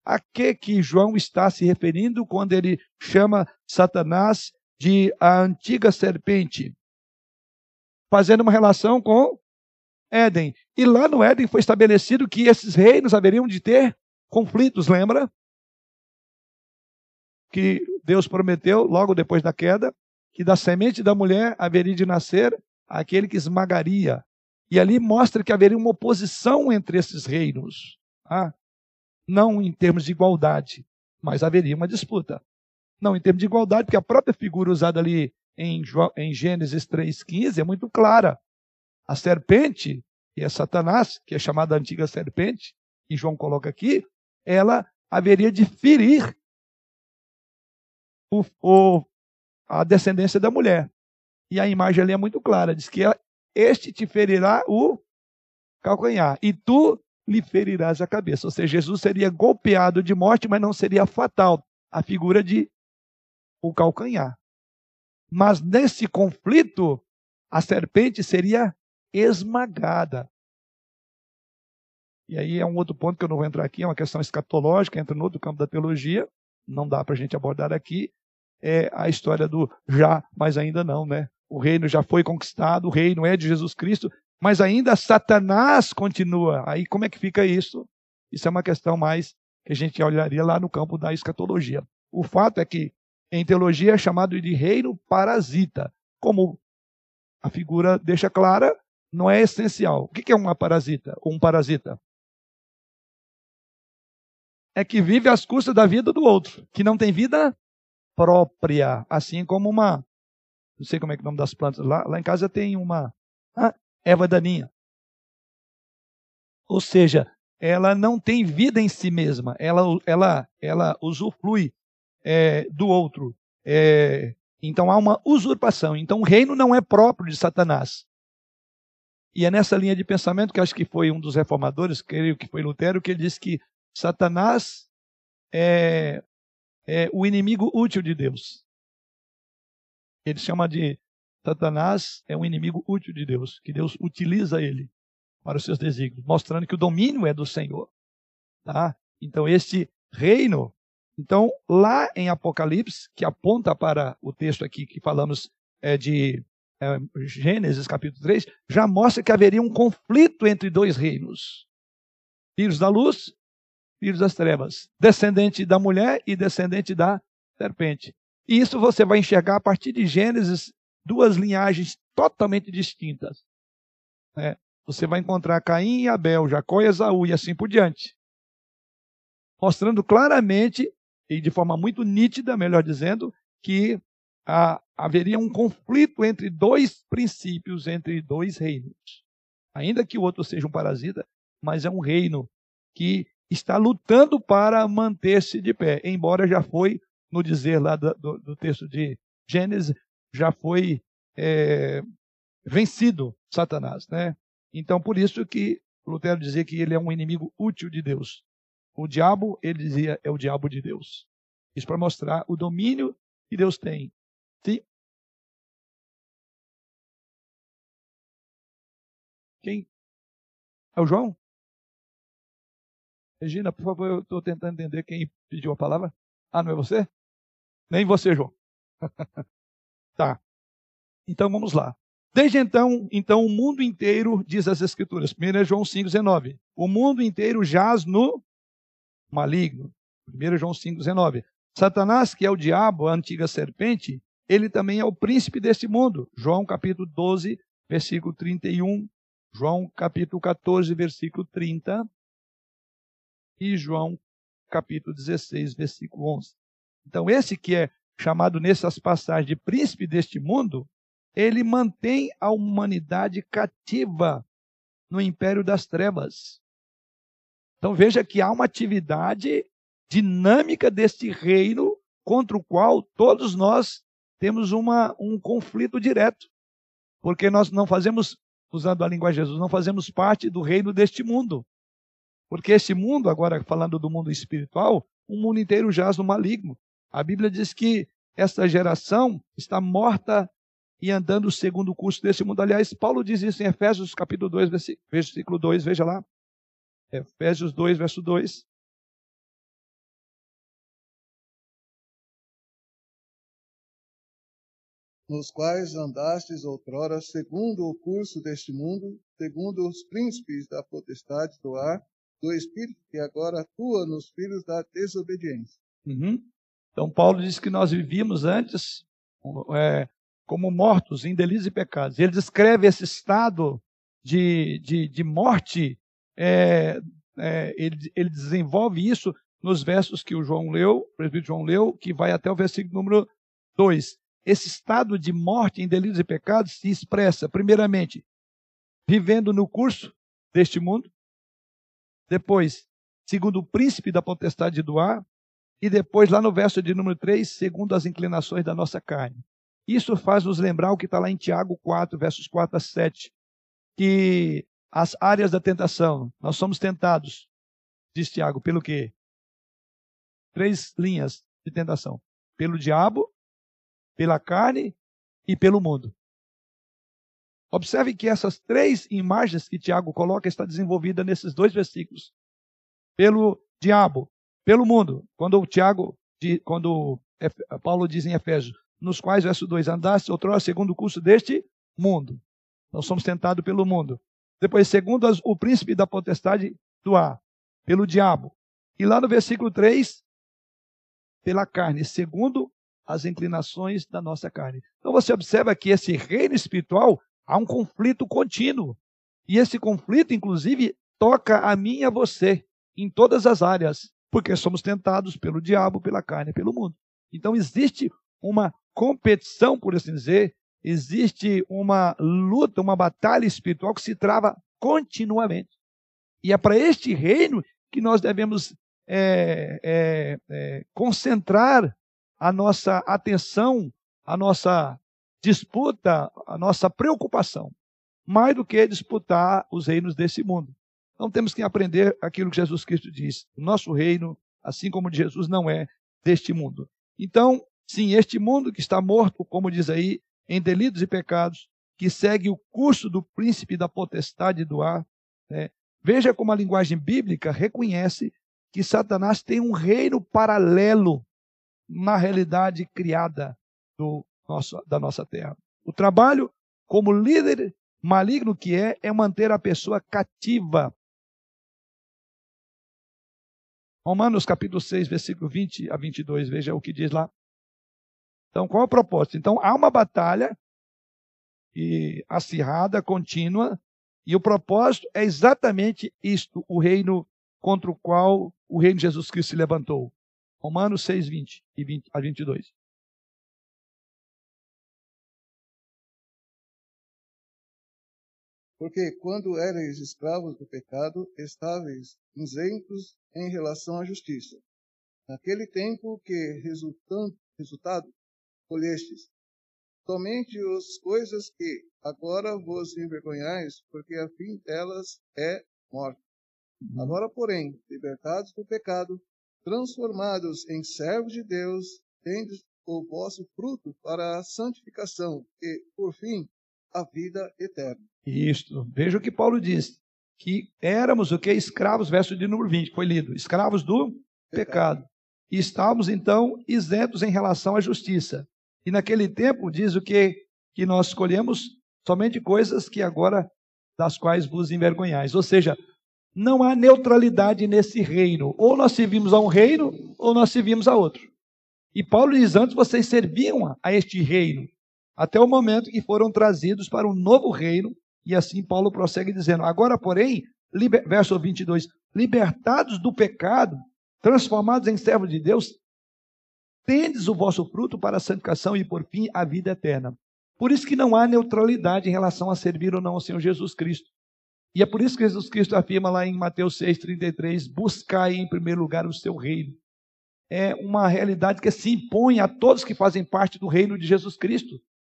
A que que João está se referindo quando ele chama Satanás de a antiga serpente? Fazendo uma relação com Éden. E lá no Éden foi estabelecido que esses reinos haveriam de ter conflitos, lembra? Que Deus prometeu logo depois da queda, que da semente da mulher haveria de nascer aquele que esmagaria. E ali mostra que haveria uma oposição entre esses reinos. Tá? Não em termos de igualdade, mas haveria uma disputa. Não em termos de igualdade, porque a própria figura usada ali em, em Gênesis 3,15 é muito clara. A serpente, que é Satanás, que é chamada antiga serpente, que João coloca aqui, ela haveria de ferir o, o, a descendência da mulher. E a imagem ali é muito clara: diz que este te ferirá o calcanhar, e tu lhe ferirás a cabeça. Ou seja, Jesus seria golpeado de morte, mas não seria fatal. A figura de o calcanhar. Mas nesse conflito, a serpente seria esmagada. E aí é um outro ponto que eu não vou entrar aqui, é uma questão escatológica, entra no outro campo da teologia, não dá para a gente abordar aqui, é a história do já, mas ainda não, né? O reino já foi conquistado, o reino é de Jesus Cristo, mas ainda Satanás continua. Aí como é que fica isso? Isso é uma questão mais que a gente olharia lá no campo da escatologia. O fato é que em teologia é chamado de reino parasita. Como a figura deixa clara, não é essencial. O que é uma parasita? Um parasita? É que vive às custas da vida do outro, que não tem vida própria, assim como uma, não sei como é que é o nome das plantas lá, lá em casa tem uma ah, erva daninha. Ou seja, ela não tem vida em si mesma, ela, ela, ela usufrui é, do outro. É, então há uma usurpação. Então o reino não é próprio de Satanás. E é nessa linha de pensamento que acho que foi um dos reformadores, creio que foi Lutero, que ele disse que Satanás é, é o inimigo útil de Deus. Ele chama de Satanás é um inimigo útil de Deus, que Deus utiliza ele para os seus desígnios, mostrando que o domínio é do Senhor. Tá? Então, este reino, então, lá em Apocalipse, que aponta para o texto aqui que falamos é, de é, Gênesis capítulo 3, já mostra que haveria um conflito entre dois reinos: filhos da luz filhos das trevas, descendente da mulher e descendente da serpente. E isso você vai enxergar a partir de Gênesis duas linhagens totalmente distintas. Né? Você vai encontrar Caim e Abel, Jacó e Esaú e assim por diante. Mostrando claramente, e de forma muito nítida, melhor dizendo, que haveria um conflito entre dois princípios, entre dois reinos. Ainda que o outro seja um parasita, mas é um reino que está lutando para manter-se de pé, embora já foi, no dizer lá do, do, texto de Gênesis, já foi é, vencido Satanás, né? Então, por isso que Lutero dizia que ele é um inimigo útil de Deus. O diabo, ele dizia, é o diabo de Deus. Isso para mostrar o domínio que Deus tem. Quem? É o João? Regina, por favor, eu estou tentando entender quem pediu a palavra. Ah, não é você? Nem você, João. (laughs) tá. Então vamos lá. Desde então, então o mundo inteiro, diz as Escrituras, 1 é João 5,19. O mundo inteiro jaz no maligno. 1 João 5,19. Satanás, que é o diabo, a antiga serpente, ele também é o príncipe deste mundo. João capítulo 12, versículo 31. João capítulo 14, versículo 30. E João capítulo 16, versículo 11. Então, esse que é chamado nessas passagens de príncipe deste mundo, ele mantém a humanidade cativa no império das trevas. Então veja que há uma atividade dinâmica deste reino contra o qual todos nós temos uma, um conflito direto. Porque nós não fazemos, usando a linguagem de Jesus, não fazemos parte do reino deste mundo. Porque esse mundo, agora falando do mundo espiritual, o mundo inteiro jaz no maligno. A Bíblia diz que esta geração está morta e andando segundo o curso desse mundo. Aliás, Paulo diz isso em Efésios capítulo 2, versículo 2, veja lá. Efésios 2, verso 2. Nos quais andastes outrora segundo o curso deste mundo, segundo os príncipes da potestade do ar, do Espírito que agora atua nos filhos da desobediência. Uhum. Então, Paulo diz que nós vivíamos antes é, como mortos em delitos e pecados. Ele descreve esse estado de, de, de morte, é, é, ele, ele desenvolve isso nos versos que o João leu, o presbítero João leu, que vai até o versículo número 2. Esse estado de morte em delitos e pecados se expressa, primeiramente, vivendo no curso deste mundo, depois, segundo o príncipe da potestade do ar, e depois, lá no verso de número 3, segundo as inclinações da nossa carne. Isso faz nos lembrar o que está lá em Tiago 4, versos 4 a 7, que as áreas da tentação, nós somos tentados, diz Tiago, pelo quê? Três linhas de tentação: pelo diabo, pela carne e pelo mundo. Observe que essas três imagens que Tiago coloca está desenvolvida nesses dois versículos. Pelo diabo, pelo mundo. Quando o Tiago, quando Paulo diz em Efésios, nos quais, verso 2, andaste outrora segundo o curso deste mundo. Nós somos tentados pelo mundo. Depois, segundo as, o príncipe da potestade do ar, pelo diabo. E lá no versículo 3, pela carne, segundo as inclinações da nossa carne. Então você observa que esse reino espiritual há um conflito contínuo. E esse conflito, inclusive, toca a mim e a você em todas as áreas, porque somos tentados pelo diabo, pela carne e pelo mundo. Então existe uma competição, por assim dizer, existe uma luta, uma batalha espiritual que se trava continuamente. E é para este reino que nós devemos é, é, é, concentrar a nossa atenção, a nossa disputa, a nossa preocupação, mais do que disputar os reinos desse mundo. Então temos que aprender aquilo que Jesus Cristo diz. O nosso reino, assim como de Jesus, não é deste mundo. Então, Sim, este mundo que está morto, como diz aí, em delitos e pecados, que segue o curso do príncipe da potestade do ar. Né? Veja como a linguagem bíblica reconhece que Satanás tem um reino paralelo na realidade criada do nosso, da nossa terra. O trabalho, como líder maligno que é, é manter a pessoa cativa. Romanos capítulo 6, versículo 20 a 22, veja o que diz lá. Então, qual é o propósito? Então, há uma batalha e acirrada, contínua, e o propósito é exatamente isto, o reino contra o qual o reino de Jesus Cristo se levantou. Romanos 6, 20 e 20 a 22. Porque quando erais escravos do pecado, estáveis isentos em relação à justiça. Naquele tempo que resultado colhestes. Somente as coisas que agora vos envergonhais, porque a fim delas é morte. Agora, porém, libertados do pecado, transformados em servos de Deus, tendes o vosso fruto para a santificação e, por fim, a vida eterna. Isto. Veja o que Paulo diz. Que éramos o que? Escravos, verso de número 20, foi lido. Escravos do pecado. E estávamos, então, isentos em relação à justiça. E naquele tempo, diz o que? Que nós escolhemos somente coisas que agora, das quais vos envergonhais. Ou seja, não há neutralidade nesse reino. Ou nós servimos a um reino, ou nós servimos a outro. E Paulo diz: antes vocês serviam a este reino, até o momento que foram trazidos para um novo reino. E assim Paulo prossegue dizendo: agora, porém, liber... verso 22, libertados do pecado, transformados em servos de Deus, tendes o vosso fruto para a santificação e, por fim, a vida eterna. Por isso que não há neutralidade em relação a servir ou não ao Senhor Jesus Cristo. E é por isso que Jesus Cristo afirma lá em Mateus 6,33: buscai em primeiro lugar o seu reino. É uma realidade que se impõe a todos que fazem parte do reino de Jesus Cristo.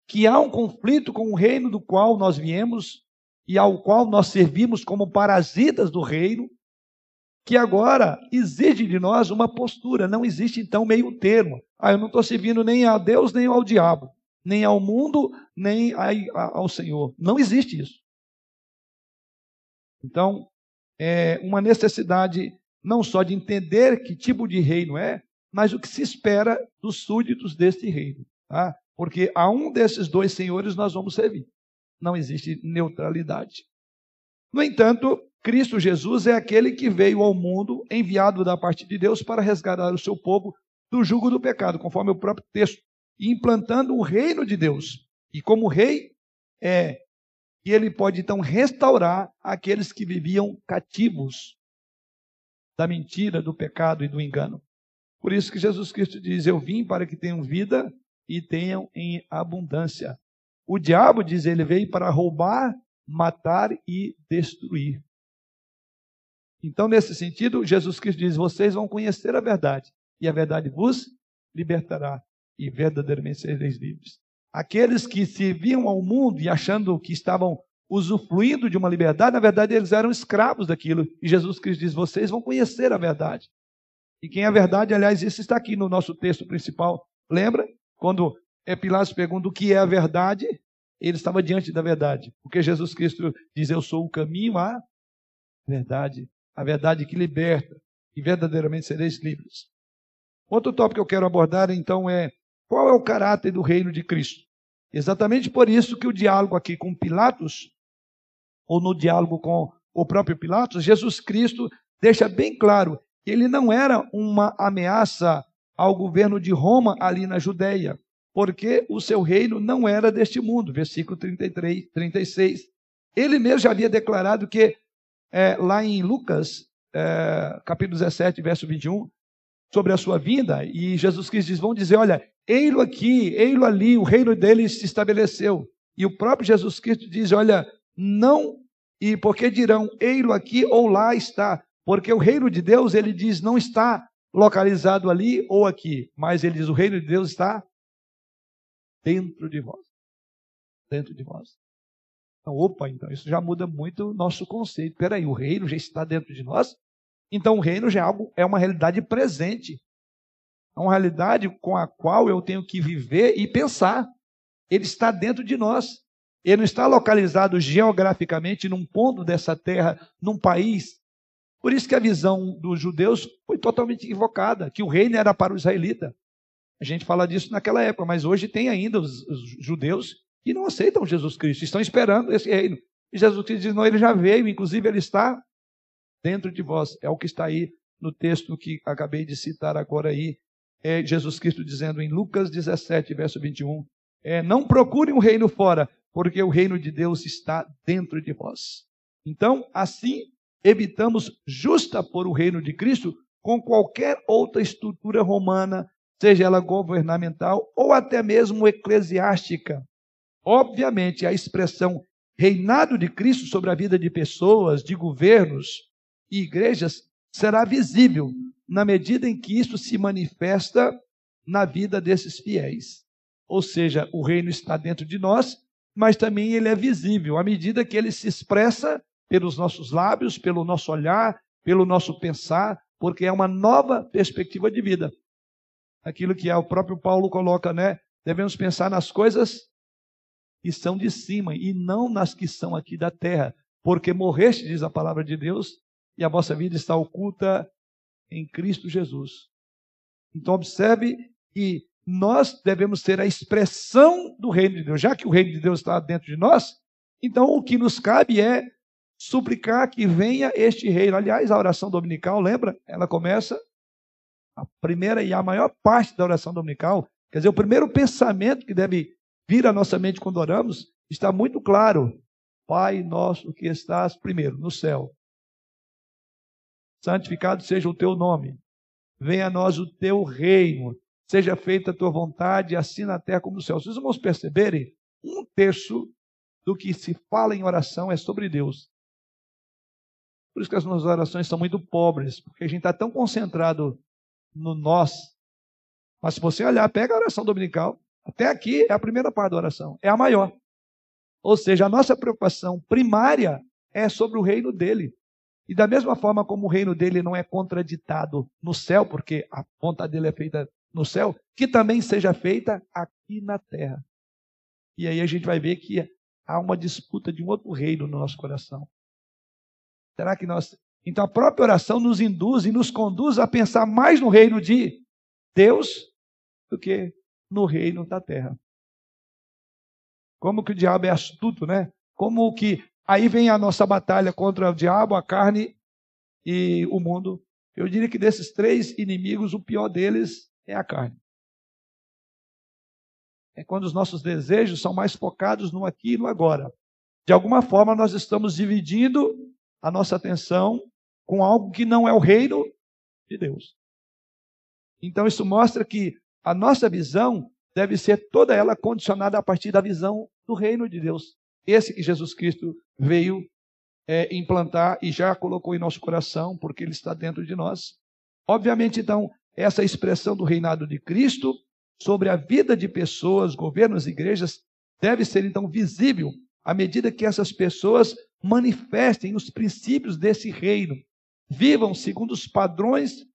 Que há um conflito com o reino do qual nós viemos e ao qual nós servimos como parasitas do reino, que agora exige de nós uma postura. Não existe então meio termo. Ah, eu não estou servindo nem a Deus nem ao diabo, nem ao mundo, nem ao Senhor. Não existe isso. Então, é uma necessidade não só de entender que tipo de reino é, mas o que se espera dos súditos deste reino. Tá? Porque a um desses dois senhores nós vamos servir. Não existe neutralidade. No entanto, Cristo Jesus é aquele que veio ao mundo, enviado da parte de Deus para resgatar o seu povo do jugo do pecado, conforme o próprio texto, implantando o reino de Deus. E como rei, é e ele pode então restaurar aqueles que viviam cativos da mentira, do pecado e do engano. Por isso que Jesus Cristo diz: Eu vim para que tenham vida e tenham em abundância. O diabo, diz ele, veio para roubar, matar e destruir. Então, nesse sentido, Jesus Cristo diz: Vocês vão conhecer a verdade, e a verdade vos libertará, e verdadeiramente sereis livres. Aqueles que serviam ao mundo e achando que estavam usufruindo de uma liberdade, na verdade eles eram escravos daquilo. E Jesus Cristo diz: vocês vão conhecer a verdade. E quem é a verdade, aliás, isso está aqui no nosso texto principal. Lembra? Quando Pilatos pergunta o que é a verdade, ele estava diante da verdade. Porque Jesus Cristo diz: Eu sou o caminho à verdade, a verdade que liberta, e verdadeiramente sereis livres. Outro tópico que eu quero abordar então é qual é o caráter do reino de Cristo? Exatamente por isso que o diálogo aqui com Pilatos, ou no diálogo com o próprio Pilatos, Jesus Cristo deixa bem claro que ele não era uma ameaça ao governo de Roma ali na Judéia, porque o seu reino não era deste mundo. Versículo 33, 36. Ele mesmo já havia declarado que, é, lá em Lucas, é, capítulo 17, verso 21, sobre a sua vinda, e Jesus Cristo diz: vão dizer, olha, Ei-lo aqui, ei-lo ali, o reino dele se estabeleceu. E o próprio Jesus Cristo diz: Olha, não, e porque dirão, ei-lo aqui ou lá está. Porque o reino de Deus, ele diz, não está localizado ali ou aqui, mas ele diz: o reino de Deus está dentro de vós. Dentro de vós. Então, opa, então isso já muda muito o nosso conceito. Peraí, o reino já está dentro de nós? Então o reino já é, algo, é uma realidade presente. É uma realidade com a qual eu tenho que viver e pensar. Ele está dentro de nós. Ele não está localizado geograficamente num ponto dessa terra, num país. Por isso que a visão dos judeus foi totalmente equivocada, que o reino era para o israelita. A gente fala disso naquela época, mas hoje tem ainda os, os judeus que não aceitam Jesus Cristo, estão esperando esse reino. E Jesus Cristo diz: não, ele já veio, inclusive ele está dentro de vós. É o que está aí no texto que acabei de citar agora aí, é Jesus Cristo dizendo em Lucas 17, verso 21, é, não procurem um reino fora, porque o reino de Deus está dentro de vós. Então, assim, evitamos justa por o reino de Cristo com qualquer outra estrutura romana, seja ela governamental ou até mesmo eclesiástica. Obviamente, a expressão reinado de Cristo sobre a vida de pessoas, de governos e igrejas será visível na medida em que isso se manifesta na vida desses fiéis. Ou seja, o reino está dentro de nós, mas também ele é visível à medida que ele se expressa pelos nossos lábios, pelo nosso olhar, pelo nosso pensar, porque é uma nova perspectiva de vida. Aquilo que o próprio Paulo coloca, né? Devemos pensar nas coisas que são de cima e não nas que são aqui da terra, porque morreste, diz a palavra de Deus, e a vossa vida está oculta em Cristo Jesus. Então, observe que nós devemos ter a expressão do reino de Deus. Já que o reino de Deus está dentro de nós, então o que nos cabe é suplicar que venha este reino. Aliás, a oração dominical, lembra? Ela começa a primeira e a maior parte da oração dominical. Quer dizer, o primeiro pensamento que deve vir à nossa mente quando oramos está muito claro. Pai nosso que estás primeiro no céu. Santificado seja o teu nome. Venha a nós o teu reino seja feita a tua vontade, assim na terra como no céu. Se os irmãos perceberem, um terço do que se fala em oração é sobre Deus. Por isso que as nossas orações são muito pobres, porque a gente está tão concentrado no nós. Mas se você olhar, pega a oração dominical, até aqui é a primeira parte da oração, é a maior. Ou seja, a nossa preocupação primária é sobre o reino dele. E da mesma forma como o reino dele não é contraditado no céu, porque a vontade dele é feita no céu, que também seja feita aqui na terra. E aí a gente vai ver que há uma disputa de um outro reino no nosso coração. Será que nós. Então a própria oração nos induz e nos conduz a pensar mais no reino de Deus do que no reino da terra. Como que o diabo é astuto, né? Como que aí vem a nossa batalha contra o diabo, a carne e o mundo. Eu diria que desses três inimigos, o pior deles é a carne. É quando os nossos desejos são mais focados no aqui e no agora. De alguma forma, nós estamos dividindo a nossa atenção com algo que não é o reino de Deus. Então, isso mostra que a nossa visão deve ser toda ela condicionada a partir da visão do reino de Deus. Esse que Jesus Cristo veio é, implantar e já colocou em nosso coração, porque ele está dentro de nós. Obviamente, então, essa expressão do reinado de Cristo sobre a vida de pessoas, governos igrejas deve ser então visível à medida que essas pessoas manifestem os princípios desse reino, vivam segundo os padrões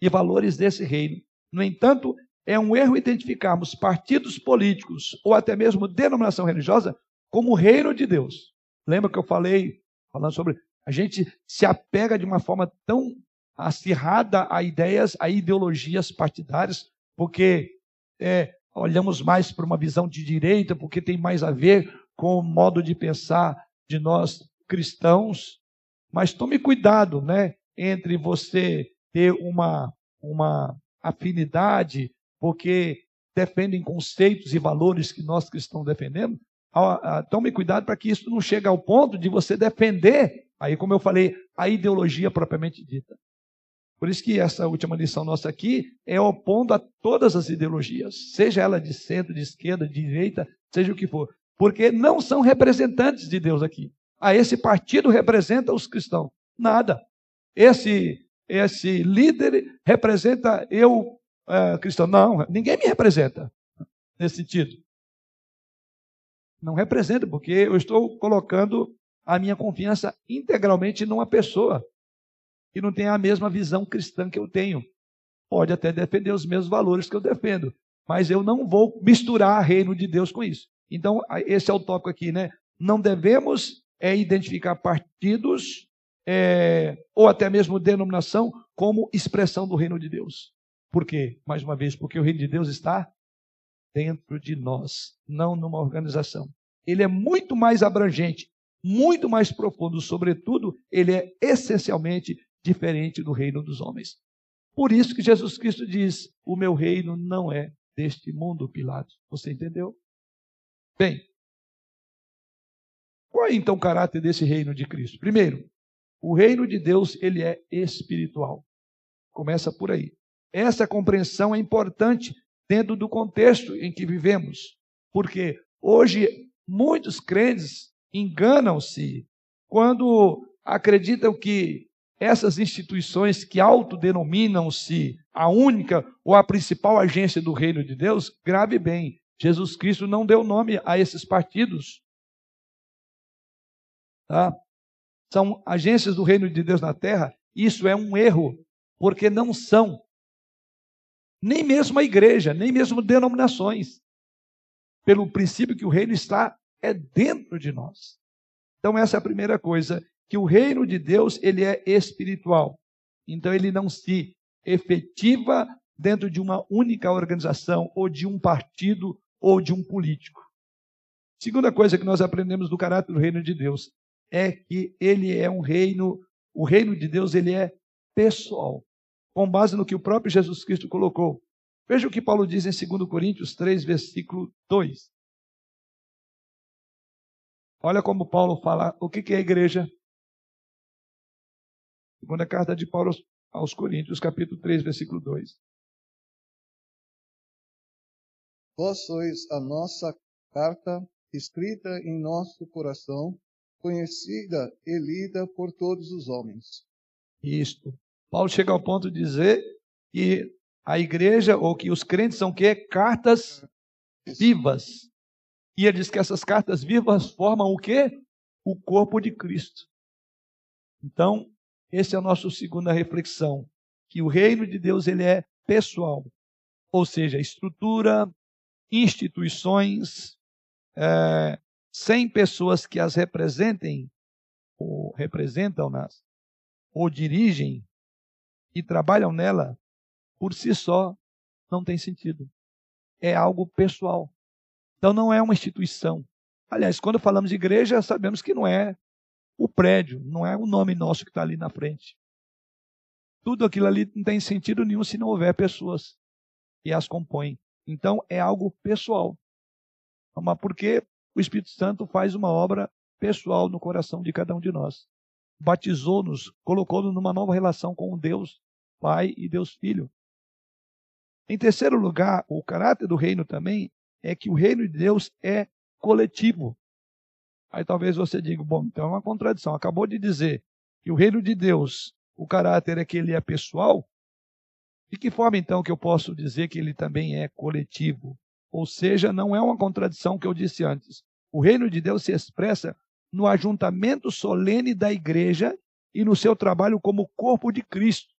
e valores desse reino. No entanto, é um erro identificarmos partidos políticos ou até mesmo denominação religiosa como reino de Deus. Lembra que eu falei, falando sobre a gente se apega de uma forma tão acirrada a ideias, a ideologias partidárias, porque é, olhamos mais para uma visão de direita, porque tem mais a ver com o modo de pensar de nós cristãos. Mas tome cuidado, né, entre você ter uma, uma afinidade, porque defendem conceitos e valores que nós cristãos defendemos. Tome cuidado para que isso não chegue ao ponto de você defender, aí como eu falei, a ideologia propriamente dita. Por isso que essa última lição nossa aqui é opondo a todas as ideologias, seja ela de centro, de esquerda, de direita, seja o que for, porque não são representantes de Deus aqui. Ah, esse partido representa os cristãos. Nada. Esse esse líder representa eu é, cristão. Não, ninguém me representa nesse sentido. Não representa, porque eu estou colocando a minha confiança integralmente numa pessoa que não tem a mesma visão cristã que eu tenho. Pode até defender os mesmos valores que eu defendo, mas eu não vou misturar reino de Deus com isso. Então, esse é o tópico aqui, né? Não devemos é, identificar partidos é, ou até mesmo denominação como expressão do reino de Deus. Por quê? Mais uma vez, porque o reino de Deus está dentro de nós, não numa organização. Ele é muito mais abrangente, muito mais profundo, sobretudo, ele é essencialmente diferente do reino dos homens. Por isso que Jesus Cristo diz: O meu reino não é deste mundo, Pilatos. Você entendeu? Bem, qual é então o caráter desse reino de Cristo? Primeiro, o reino de Deus, ele é espiritual. Começa por aí. Essa compreensão é importante dentro do contexto em que vivemos, porque hoje muitos crentes enganam-se quando acreditam que essas instituições que autodenominam-se a única ou a principal agência do reino de Deus, grave bem, Jesus Cristo não deu nome a esses partidos. Tá? são agências do reino de Deus na terra, isso é um erro, porque não são. Nem mesmo a igreja, nem mesmo denominações. Pelo princípio que o reino está é dentro de nós. Então essa é a primeira coisa, que o reino de Deus, ele é espiritual. Então ele não se efetiva dentro de uma única organização ou de um partido ou de um político. Segunda coisa que nós aprendemos do caráter do reino de Deus é que ele é um reino, o reino de Deus ele é pessoal, com base no que o próprio Jesus Cristo colocou. Veja o que Paulo diz em 2 Coríntios 3, versículo 2. Olha como Paulo fala o que é a igreja. Segunda carta de Paulo aos Coríntios, capítulo 3, versículo 2. Vós sois a nossa carta escrita em nosso coração, conhecida e lida por todos os homens. Isto. Paulo chega ao ponto de dizer que a igreja, ou que os crentes são que cartas vivas. E ele diz que essas cartas vivas formam o quê? O corpo de Cristo. Então, esse é a nossa segunda reflexão, que o reino de Deus ele é pessoal, ou seja, estrutura, instituições, é, sem pessoas que as representem, ou representam-nas, ou dirigem e trabalham nela, por si só, não tem sentido. É algo pessoal. Então não é uma instituição. Aliás, quando falamos de igreja, sabemos que não é o prédio, não é o nome nosso que está ali na frente. Tudo aquilo ali não tem sentido nenhum se não houver pessoas que as compõem. Então é algo pessoal. Mas porque o Espírito Santo faz uma obra pessoal no coração de cada um de nós. Batizou-nos, colocou-nos numa nova relação com Deus Pai e Deus Filho. Em terceiro lugar, o caráter do reino também é que o reino de Deus é coletivo. Aí talvez você diga, bom, então é uma contradição. Acabou de dizer que o reino de Deus, o caráter é que ele é pessoal. De que forma então que eu posso dizer que ele também é coletivo? Ou seja, não é uma contradição que eu disse antes. O reino de Deus se expressa no ajuntamento solene da igreja e no seu trabalho como corpo de Cristo.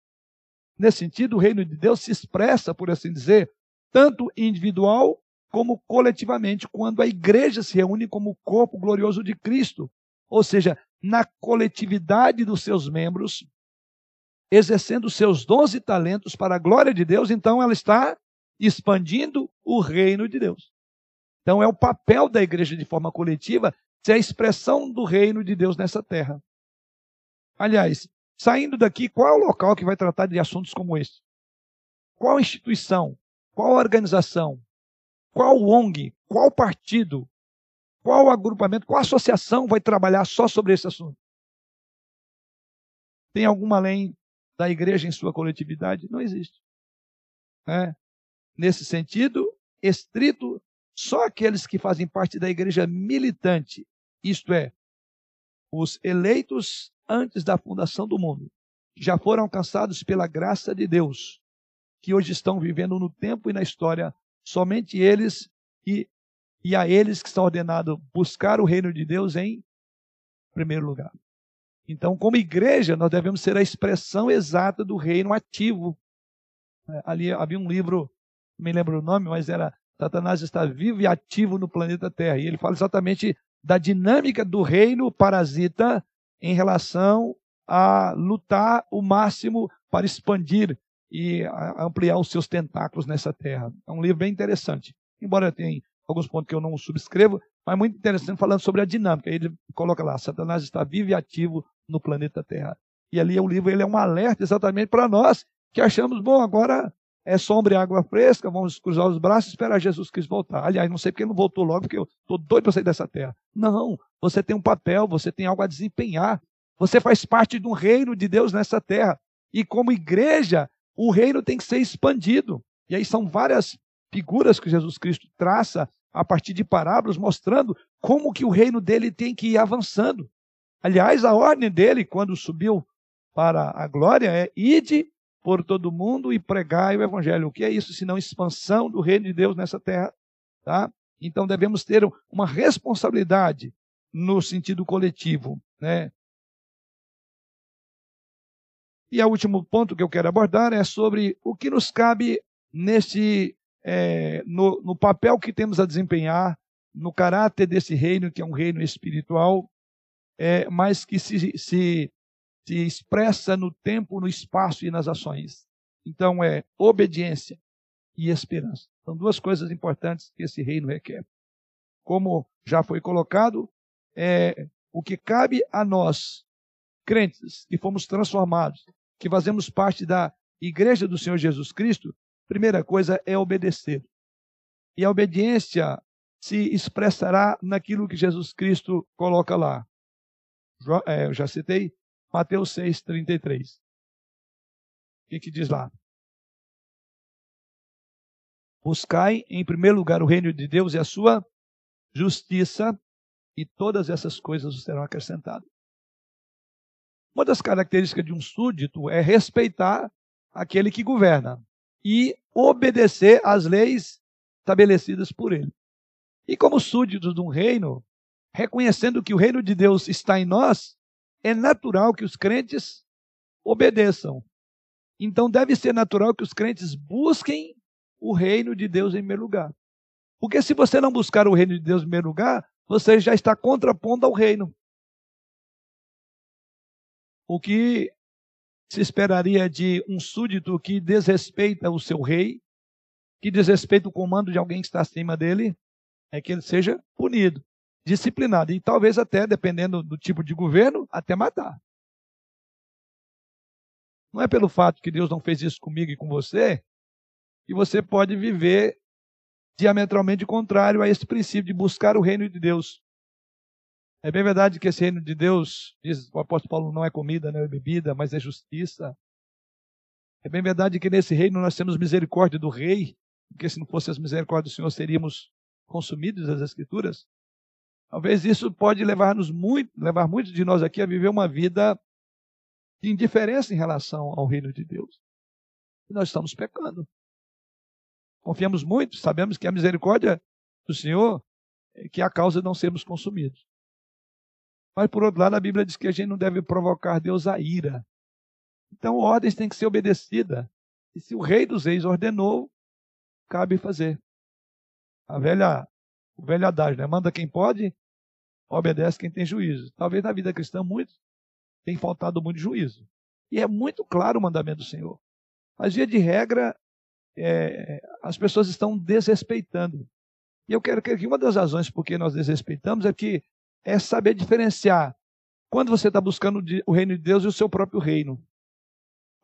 Nesse sentido, o reino de Deus se expressa, por assim dizer, tanto individual como coletivamente, quando a igreja se reúne como corpo glorioso de Cristo. Ou seja, na coletividade dos seus membros, exercendo seus dons e talentos para a glória de Deus, então ela está expandindo o reino de Deus. Então é o papel da igreja de forma coletiva ser a expressão do reino de Deus nessa terra. Aliás, saindo daqui, qual é o local que vai tratar de assuntos como esse? Qual instituição? Qual organização? Qual ONG? Qual partido? Qual agrupamento? Qual associação vai trabalhar só sobre esse assunto? Tem alguma além da igreja em sua coletividade? Não existe. É. Nesse sentido, estrito, só aqueles que fazem parte da igreja militante, isto é, os eleitos antes da fundação do mundo, já foram alcançados pela graça de Deus, que hoje estão vivendo no tempo e na história, somente eles e, e a eles que estão ordenados buscar o reino de Deus em primeiro lugar. Então, como igreja, nós devemos ser a expressão exata do reino ativo. É, ali havia um livro me lembro o nome, mas era Satanás está vivo e ativo no planeta Terra. E ele fala exatamente da dinâmica do reino parasita em relação a lutar o máximo para expandir e ampliar os seus tentáculos nessa terra. É um livro bem interessante. Embora tenha alguns pontos que eu não subscrevo, mas muito interessante falando sobre a dinâmica. Ele coloca lá, Satanás está vivo e ativo no planeta Terra. E ali o livro ele é um alerta exatamente para nós que achamos, bom, agora é sombra e água fresca, vamos cruzar os braços e esperar Jesus Cristo voltar. Aliás, não sei porque ele não voltou logo, porque eu estou doido para sair dessa terra. Não, você tem um papel, você tem algo a desempenhar. Você faz parte de um reino de Deus nessa terra. E como igreja, o reino tem que ser expandido. E aí são várias figuras que Jesus Cristo traça a partir de parábolas, mostrando como que o reino dele tem que ir avançando. Aliás, a ordem dele, quando subiu para a glória, é ide por todo mundo e pregai o evangelho. O que é isso senão expansão do reino de Deus nessa terra, tá? Então devemos ter uma responsabilidade no sentido coletivo, né? E o último ponto que eu quero abordar é sobre o que nos cabe nesse, é, no, no papel que temos a desempenhar, no caráter desse reino, que é um reino espiritual, é, mas que se, se, se expressa no tempo, no espaço e nas ações. Então é obediência e esperança. São duas coisas importantes que esse reino requer. Como já foi colocado, é, o que cabe a nós, crentes, que fomos transformados, que fazemos parte da igreja do Senhor Jesus Cristo, primeira coisa é obedecer. E a obediência se expressará naquilo que Jesus Cristo coloca lá. É, eu já citei, Mateus 6, 33. O que, que diz lá? Buscai em primeiro lugar o reino de Deus e a sua justiça, e todas essas coisas serão acrescentadas. Uma das características de um súdito é respeitar aquele que governa e obedecer às leis estabelecidas por ele. E como súditos de um reino, reconhecendo que o reino de Deus está em nós, é natural que os crentes obedeçam. Então deve ser natural que os crentes busquem o reino de Deus em primeiro lugar. Porque se você não buscar o reino de Deus em primeiro lugar, você já está contrapondo ao reino. O que se esperaria de um súdito que desrespeita o seu rei, que desrespeita o comando de alguém que está acima dele, é que ele seja punido, disciplinado e talvez até, dependendo do tipo de governo, até matar. Não é pelo fato que Deus não fez isso comigo e com você que você pode viver diametralmente contrário a esse princípio de buscar o reino de Deus. É bem verdade que esse reino de Deus, diz o apóstolo Paulo, não é comida, não é bebida, mas é justiça. É bem verdade que nesse reino nós temos misericórdia do rei, porque se não fosse as misericórdias do Senhor, seríamos consumidos das Escrituras. Talvez isso pode levar-nos muito, levar muitos de nós aqui a viver uma vida de indiferença em relação ao reino de Deus. E nós estamos pecando. Confiamos muito, sabemos que a misericórdia do Senhor é que é a causa de não sermos consumidos. Mas, por outro lado, a Bíblia diz que a gente não deve provocar Deus a ira. Então, ordens têm que ser obedecidas. E se o rei dos reis ordenou, cabe fazer. A velha, o velho adágio, né? Manda quem pode, obedece quem tem juízo. Talvez na vida cristã muitos tem faltado muito juízo. E é muito claro o mandamento do Senhor. Mas, via de regra, é, as pessoas estão desrespeitando. E eu quero que uma das razões por que nós desrespeitamos é que é saber diferenciar quando você está buscando o reino de Deus e o seu próprio reino.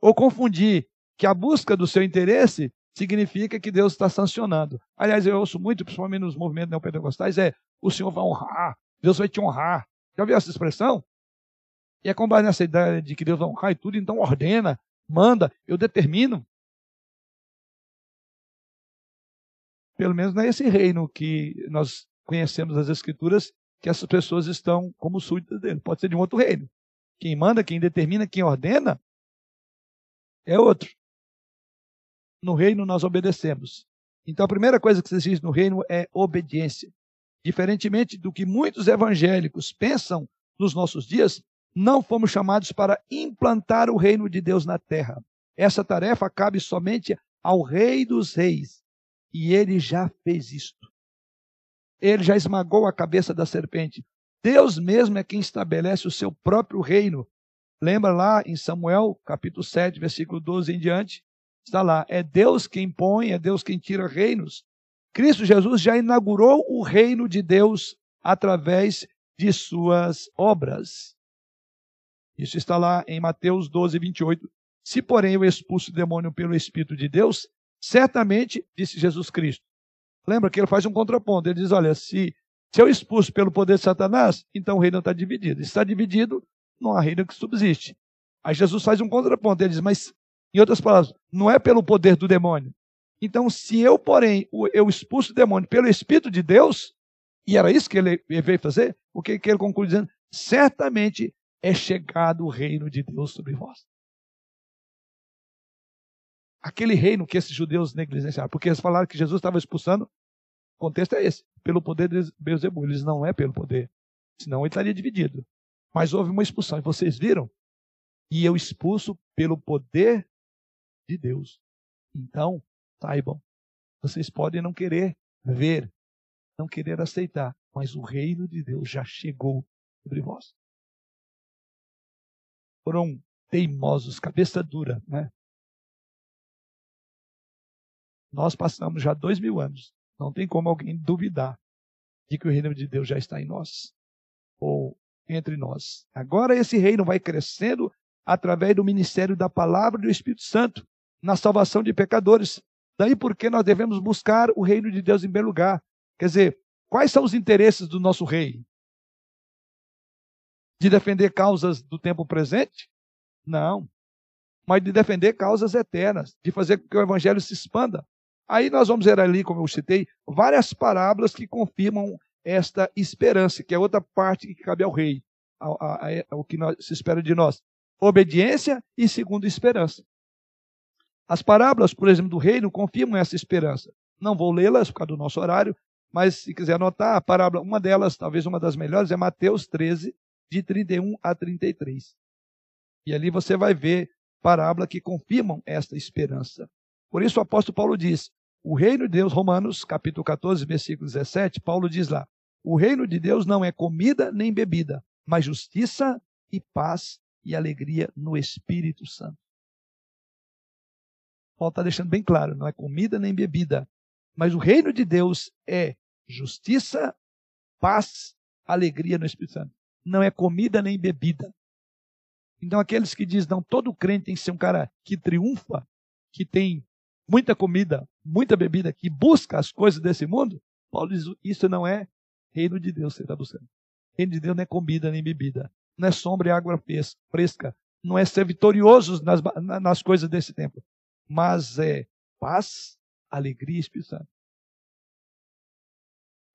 Ou confundir que a busca do seu interesse significa que Deus está sancionando. Aliás, eu ouço muito, principalmente nos movimentos neopentecostais, é o Senhor vai honrar, Deus vai te honrar. Já ouviu essa expressão? E é com base nessa ideia de que Deus vai honrar e tudo, então ordena, manda, eu determino. Pelo menos não é esse reino que nós conhecemos as Escrituras que essas pessoas estão como súditas dele. Pode ser de um outro reino. Quem manda, quem determina, quem ordena é outro. No reino nós obedecemos. Então a primeira coisa que se diz no reino é obediência. Diferentemente do que muitos evangélicos pensam nos nossos dias, não fomos chamados para implantar o reino de Deus na terra. Essa tarefa cabe somente ao Rei dos Reis. E ele já fez isto ele já esmagou a cabeça da serpente. Deus mesmo é quem estabelece o seu próprio reino. Lembra lá em Samuel, capítulo 7, versículo 12 em diante? Está lá. É Deus quem põe, é Deus quem tira reinos. Cristo Jesus já inaugurou o reino de Deus através de suas obras. Isso está lá em Mateus 12, 28. Se, porém, eu expulso o demônio pelo Espírito de Deus, certamente, disse Jesus Cristo, Lembra que ele faz um contraponto. Ele diz: olha, se, se eu expulso pelo poder de Satanás, então o reino está dividido. Se está dividido, não há reino que subsiste. Aí Jesus faz um contraponto. Ele diz: mas, em outras palavras, não é pelo poder do demônio. Então, se eu, porém, eu expulso o demônio pelo Espírito de Deus, e era isso que ele veio fazer, o que, ele conclui dizendo? Certamente é chegado o reino de Deus sobre vós aquele reino que esses judeus negligenciaram, porque eles falaram que Jesus estava expulsando, o contexto é esse, pelo poder de Beuzebu, eles não é pelo poder, senão ele estaria dividido. Mas houve uma expulsão, e vocês viram e eu expulso pelo poder de Deus. Então, saibam, vocês podem não querer ver, não querer aceitar, mas o reino de Deus já chegou sobre vós. Foram teimosos, cabeça dura, né? Nós passamos já dois mil anos. Não tem como alguém duvidar de que o reino de Deus já está em nós ou entre nós. Agora esse reino vai crescendo através do ministério da palavra e do Espírito Santo na salvação de pecadores. Daí porque nós devemos buscar o reino de Deus em primeiro lugar. Quer dizer, quais são os interesses do nosso rei? De defender causas do tempo presente? Não. Mas de defender causas eternas, de fazer com que o evangelho se expanda. Aí nós vamos ver ali, como eu citei, várias parábolas que confirmam esta esperança, que é outra parte que cabe ao rei, ao, ao que nós, se espera de nós. Obediência e, segundo, esperança. As parábolas, por exemplo, do reino confirmam essa esperança. Não vou lê-las por causa do nosso horário, mas se quiser anotar, a parábola, uma delas, talvez uma das melhores, é Mateus 13, de 31 a 33. E ali você vai ver parábola que confirmam esta esperança. Por isso o apóstolo Paulo diz: o reino de Deus, Romanos, capítulo 14, versículo 17, Paulo diz lá: o reino de Deus não é comida nem bebida, mas justiça e paz e alegria no Espírito Santo. Paulo está deixando bem claro: não é comida nem bebida, mas o reino de Deus é justiça, paz, alegria no Espírito Santo. Não é comida nem bebida. Então, aqueles que dizem, não, todo crente tem que ser um cara que triunfa, que tem muita comida, muita bebida, que busca as coisas desse mundo, Paulo diz: isso não é reino de Deus que você está buscando. Reino de Deus não é comida nem bebida, não é sombra e água fresca, não é ser vitorioso nas, nas coisas desse tempo, mas é paz, alegria e Espírito Santo.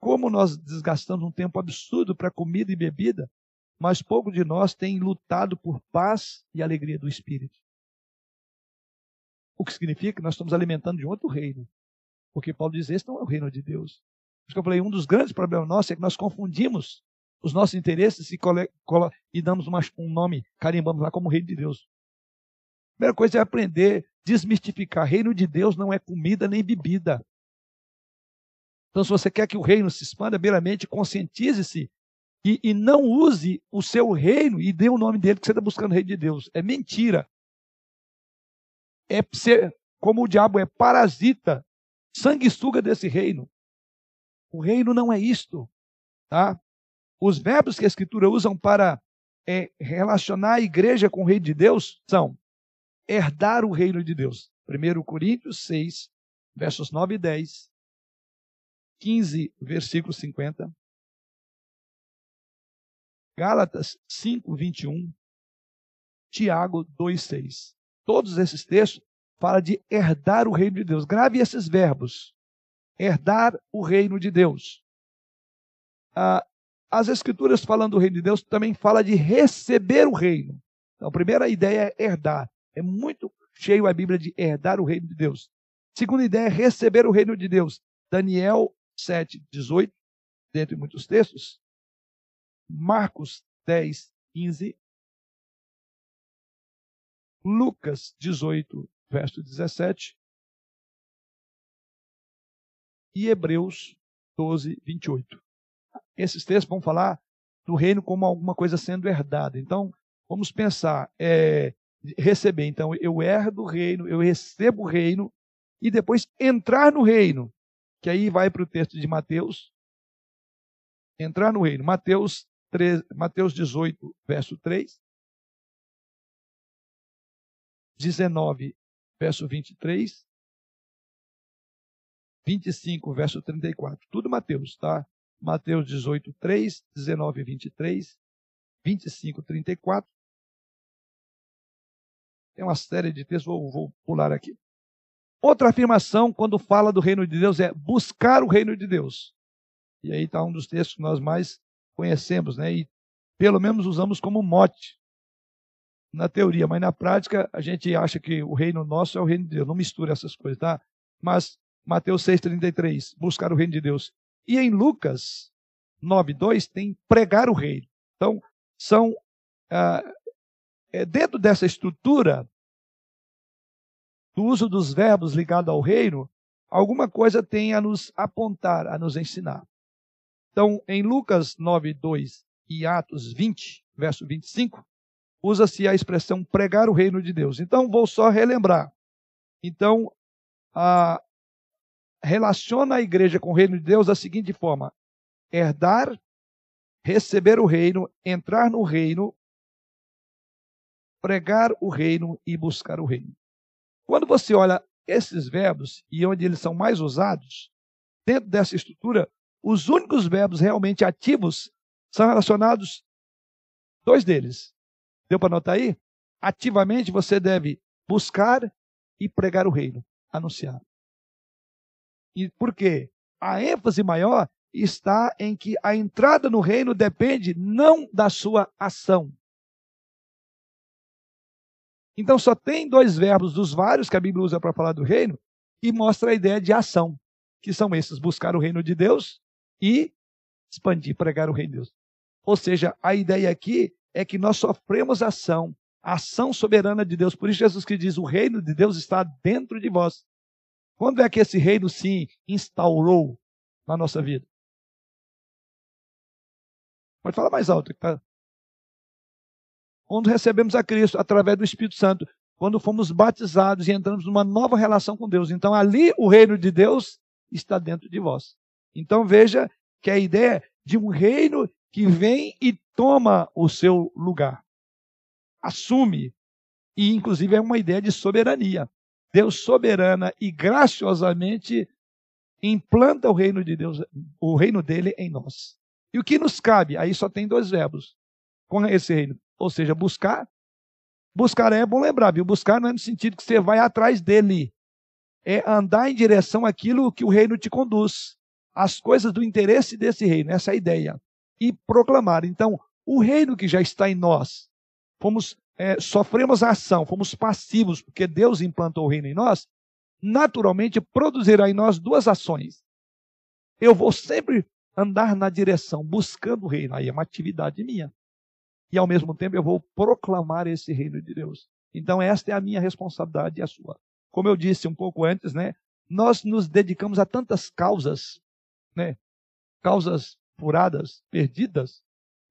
Como nós desgastamos um tempo absurdo para comida e bebida, mas pouco de nós tem lutado por paz e alegria do Espírito. O que significa que nós estamos alimentando de outro reino. Porque Paulo diz: esse não é o reino de Deus. Por isso que eu falei: um dos grandes problemas nossos é que nós confundimos os nossos interesses e, e damos uma, um nome, carimbamos lá como reino de Deus. A primeira coisa é aprender, desmistificar. Reino de Deus não é comida nem bebida. Então, se você quer que o reino se expanda, primeiramente conscientize-se e, e, não use o seu reino e dê o nome dele que você está buscando o reino de Deus. É mentira é ser, como o diabo é parasita, sanguessuga desse reino. O reino não é isto, tá? Os verbos que a Escritura usam para é, relacionar a igreja com o reino de Deus são herdar o reino de Deus. 1 Coríntios 6, versos 9 e 10, 15, versículo 50, Gálatas 5, 21, Tiago 2, 6 todos esses textos fala de herdar o reino de Deus. Grave esses verbos. Herdar o reino de Deus. Ah, as escrituras falando do reino de Deus também fala de receber o reino. Então, a primeira ideia é herdar. É muito cheio a Bíblia de herdar o reino de Deus. Segunda ideia é receber o reino de Deus. Daniel 7, 18, dentre muitos textos. Marcos 10, 15 Lucas 18, verso 17. E Hebreus 12, 28. Esses textos vão falar do reino como alguma coisa sendo herdada. Então, vamos pensar, é, receber. Então, eu herdo o reino, eu recebo o reino, e depois entrar no reino, que aí vai para o texto de Mateus. Entrar no reino. Mateus, 3, Mateus 18, verso 3. 19, verso 23, 25, verso 34. Tudo Mateus, tá? Mateus 18, 3, 19, 23, 25, 34. Tem uma série de textos, vou, vou pular aqui. Outra afirmação, quando fala do reino de Deus, é buscar o reino de Deus. E aí está um dos textos que nós mais conhecemos, né? E pelo menos usamos como mote na teoria, mas na prática a gente acha que o reino nosso é o reino de Deus. Não mistura essas coisas, tá? Mas Mateus 6,33, buscar o reino de Deus. E em Lucas 9,2 tem pregar o reino. Então, são. Ah, dentro dessa estrutura do uso dos verbos ligado ao reino, alguma coisa tem a nos apontar, a nos ensinar. Então, em Lucas 9, 2 e Atos 20, verso 25, usa-se a expressão pregar o reino de Deus. Então, vou só relembrar. Então, a, relaciona a igreja com o reino de Deus da seguinte forma: herdar, receber o reino, entrar no reino, pregar o reino e buscar o reino. Quando você olha esses verbos e onde eles são mais usados, dentro dessa estrutura, os únicos verbos realmente ativos são relacionados dois deles. Deu para notar aí? Ativamente você deve buscar e pregar o reino, anunciar. E por quê? A ênfase maior está em que a entrada no reino depende não da sua ação. Então só tem dois verbos dos vários que a Bíblia usa para falar do reino que mostra a ideia de ação, que são esses: buscar o reino de Deus e expandir, pregar o reino de Deus. Ou seja, a ideia aqui é que nós sofremos ação, ação soberana de Deus. Por isso Jesus que diz: o reino de Deus está dentro de vós. Quando é que esse reino se instaurou na nossa vida? Pode falar mais alto. Tá? Quando recebemos a Cristo através do Espírito Santo, quando fomos batizados e entramos numa nova relação com Deus. Então ali o reino de Deus está dentro de vós. Então veja que a ideia de um reino que vem e toma o seu lugar. Assume. E inclusive é uma ideia de soberania. Deus soberana e graciosamente implanta o reino de Deus, o reino dele em nós. E o que nos cabe? Aí só tem dois verbos com esse reino. Ou seja, buscar. Buscar é bom lembrar, viu? Buscar não é no sentido que você vai atrás dele. É andar em direção àquilo que o reino te conduz. As coisas do interesse desse reino, essa é a ideia. E proclamar. Então, o reino que já está em nós, fomos é, sofremos a ação, fomos passivos, porque Deus implantou o reino em nós, naturalmente produzirá em nós duas ações. Eu vou sempre andar na direção, buscando o reino. Aí é uma atividade minha. E ao mesmo tempo eu vou proclamar esse reino de Deus. Então esta é a minha responsabilidade e a sua. Como eu disse um pouco antes, né? Nós nos dedicamos a tantas causas, né? Causas furadas, perdidas,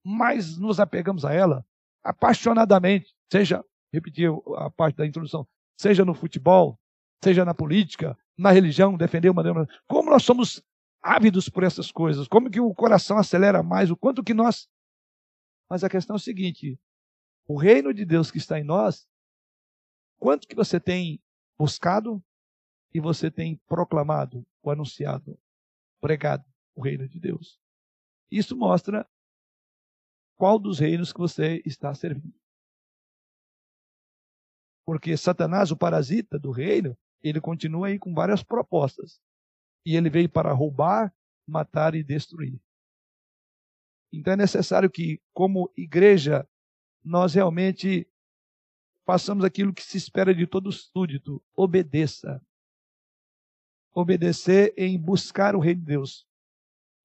mas nos apegamos a ela apaixonadamente, seja, repetir a parte da introdução, seja no futebol, seja na política, na religião, defender uma como nós somos ávidos por essas coisas, como que o coração acelera mais, o quanto que nós. Mas a questão é o seguinte: o reino de Deus que está em nós, quanto que você tem buscado e você tem proclamado, ou anunciado, pregado o reino de Deus? Isso mostra qual dos reinos que você está servindo. Porque Satanás, o parasita do reino, ele continua aí com várias propostas. E ele veio para roubar, matar e destruir. Então é necessário que, como igreja, nós realmente façamos aquilo que se espera de todo súdito: obedeça. Obedecer em buscar o reino de Deus,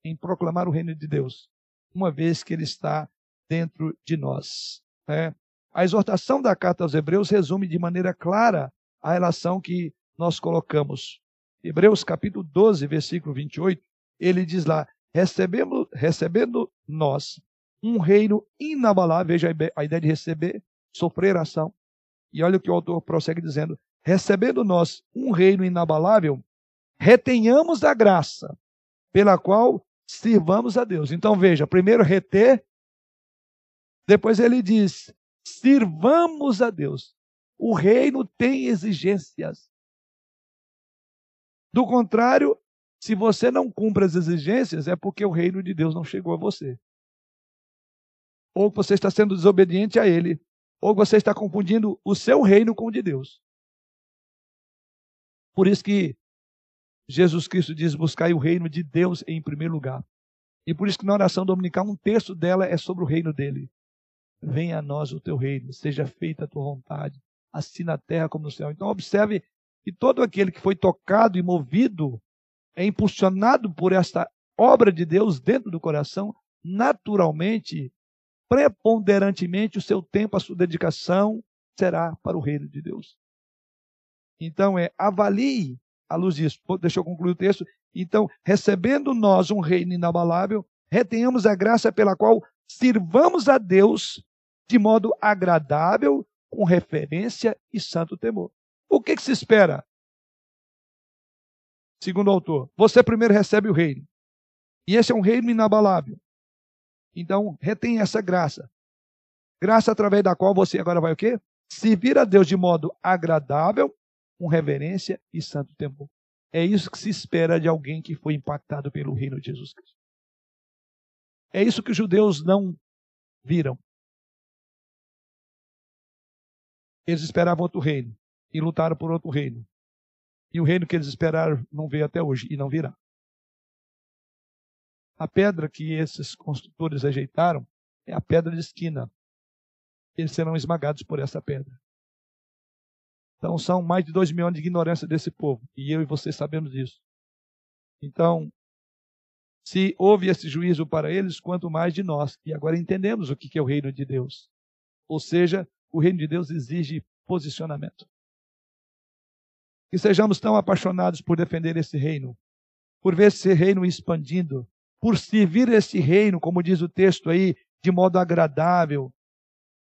em proclamar o reino de Deus, uma vez que ele está dentro de nós. Né? A exortação da carta aos Hebreus resume de maneira clara a relação que nós colocamos. Hebreus capítulo 12, versículo 28, ele diz lá: recebendo, recebendo nós um reino inabalável, veja a ideia de receber, sofrer ação. E olha o que o autor prossegue dizendo: recebendo nós um reino inabalável, retenhamos a graça pela qual sirvamos a Deus. Então veja, primeiro reter, depois ele diz: sirvamos a Deus. O reino tem exigências. Do contrário, se você não cumpre as exigências, é porque o reino de Deus não chegou a você. Ou você está sendo desobediente a ele, ou você está confundindo o seu reino com o de Deus. Por isso que Jesus Cristo diz: buscai o reino de Deus em primeiro lugar. E por isso que na oração dominical, um terço dela é sobre o reino dele. Venha a nós o teu reino, seja feita a tua vontade, assim na terra como no céu. Então, observe que todo aquele que foi tocado e movido, é impulsionado por esta obra de Deus dentro do coração, naturalmente preponderantemente o seu tempo, a sua dedicação será para o reino de Deus. Então é avalie à luz disso. Deixa eu concluir o texto. Então, recebendo nós um reino inabalável, retenhamos a graça pela qual sirvamos a Deus de modo agradável, com referência e santo temor. O que, que se espera? Segundo o autor, você primeiro recebe o reino. E esse é um reino inabalável. Então, retém essa graça. Graça através da qual você agora vai o quê? Servir a Deus de modo agradável, com reverência e santo temor. É isso que se espera de alguém que foi impactado pelo reino de Jesus Cristo. É isso que os judeus não viram. Eles esperavam outro reino e lutaram por outro reino. E o reino que eles esperaram não veio até hoje e não virá. A pedra que esses construtores rejeitaram é a pedra de esquina. Eles serão esmagados por essa pedra. Então são mais de dois mil anos de ignorância desse povo. E eu e você sabemos disso. Então, se houve esse juízo para eles, quanto mais de nós, que agora entendemos o que é o reino de Deus. Ou seja, o reino de Deus exige posicionamento. Que sejamos tão apaixonados por defender esse reino, por ver esse reino expandindo, por servir esse reino, como diz o texto aí, de modo agradável,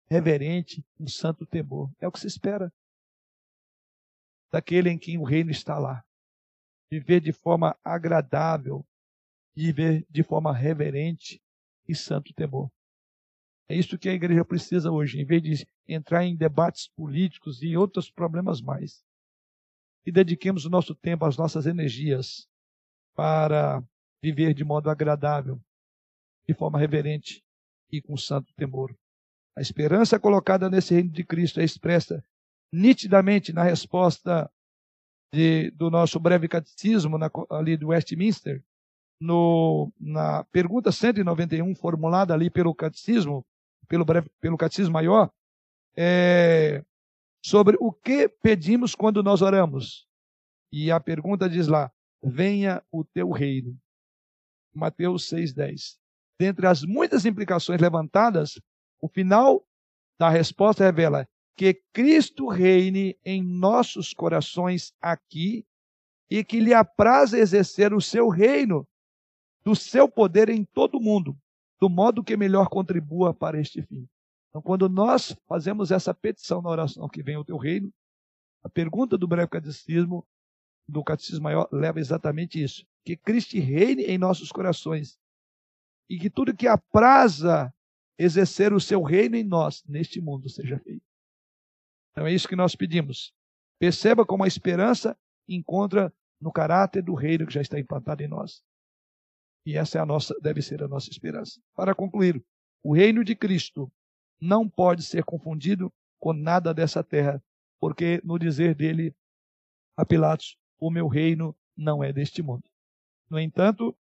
reverente, um santo temor. É o que se espera daquele em quem o reino está lá. Viver de forma agradável, viver de forma reverente e santo temor. É isso que a igreja precisa hoje, em vez de entrar em debates políticos e outros problemas mais. E dediquemos o nosso tempo, as nossas energias para viver de modo agradável, de forma reverente e com santo temor. A esperança colocada nesse reino de Cristo é expressa nitidamente na resposta de, do nosso breve catecismo, na, ali do Westminster, no, na pergunta 191, formulada ali pelo catecismo, pelo, breve, pelo catecismo maior, é, sobre o que pedimos quando nós oramos. E a pergunta diz lá: venha o teu reino. Mateus 6,10. Dentre as muitas implicações levantadas, o final da resposta revela: que Cristo reine em nossos corações aqui e que lhe apraz exercer o seu reino, do seu poder em todo o mundo, do modo que melhor contribua para este fim. Então, quando nós fazemos essa petição na oração que vem o teu reino, a pergunta do breve catecismo, do catecismo maior, leva exatamente isso: que Cristo reine em nossos corações e que tudo que apraza exercer o seu reino em nós, neste mundo, seja feito. Então é isso que nós pedimos. Perceba como a esperança encontra no caráter do reino que já está implantado em nós. E essa é a nossa, deve ser a nossa esperança. Para concluir, o reino de Cristo não pode ser confundido com nada dessa terra, porque no dizer dele a Pilatos, o meu reino não é deste mundo. No entanto,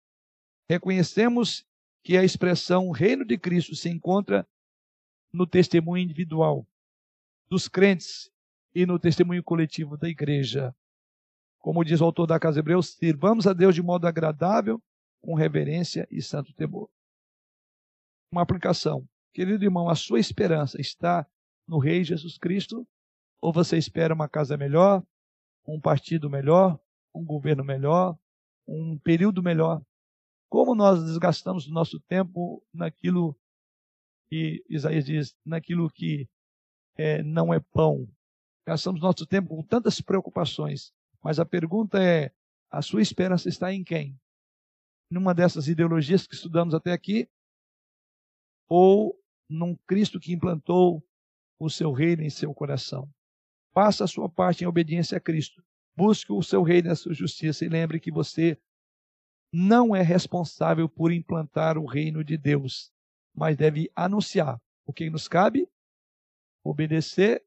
reconhecemos que a expressão reino de Cristo se encontra no testemunho individual, dos crentes e no testemunho coletivo da igreja. Como diz o autor da Casa Hebreus, sirvamos a Deus de modo agradável, com reverência e santo temor. Uma aplicação. Querido irmão, a sua esperança está no Rei Jesus Cristo? Ou você espera uma casa melhor, um partido melhor, um governo melhor, um período melhor? Como nós desgastamos o nosso tempo naquilo que Isaías diz, naquilo que é, não é pão. Gastamos nosso tempo com tantas preocupações, mas a pergunta é: a sua esperança está em quem? Numa dessas ideologias que estudamos até aqui? Ou num Cristo que implantou o seu reino em seu coração? Faça a sua parte em obediência a Cristo. Busque o seu reino e a sua justiça e lembre que você não é responsável por implantar o reino de Deus, mas deve anunciar o que nos cabe obedecer,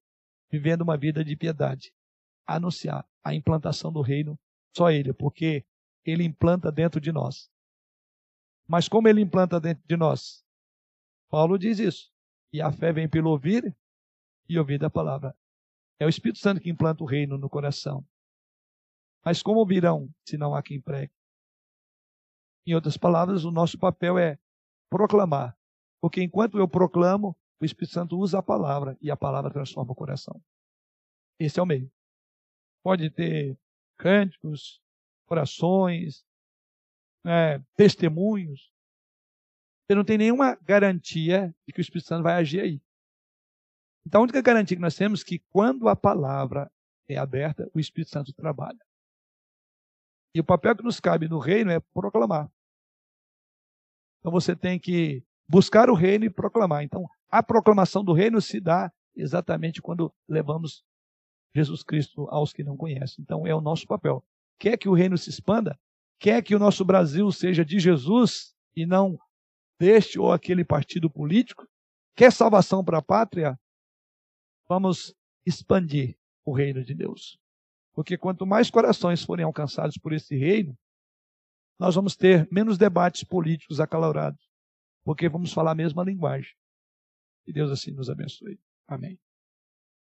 vivendo uma vida de piedade. Anunciar a implantação do reino, só Ele, porque Ele implanta dentro de nós. Mas como Ele implanta dentro de nós? Paulo diz isso. E a fé vem pelo ouvir e ouvir da palavra. É o Espírito Santo que implanta o reino no coração. Mas como ouvirão se não há quem pregue? Em outras palavras, o nosso papel é proclamar Porque enquanto eu proclamo, o Espírito Santo usa a palavra e a palavra transforma o coração. Esse é o meio. Pode ter cânticos, orações, é, testemunhos. Você não tem nenhuma garantia de que o Espírito Santo vai agir aí. Então, a única garantia que nós temos é que quando a palavra é aberta, o Espírito Santo trabalha. E o papel que nos cabe no reino é proclamar. Então você tem que buscar o reino e proclamar. Então, a proclamação do reino se dá exatamente quando levamos Jesus Cristo aos que não conhecem. Então, é o nosso papel. Quer que o reino se expanda? Quer que o nosso Brasil seja de Jesus e não deste ou aquele partido político? Quer salvação para a pátria? Vamos expandir o reino de Deus. Porque quanto mais corações forem alcançados por esse reino, nós vamos ter menos debates políticos acalorados, porque vamos falar a mesma linguagem. Que Deus assim nos abençoe. Amém.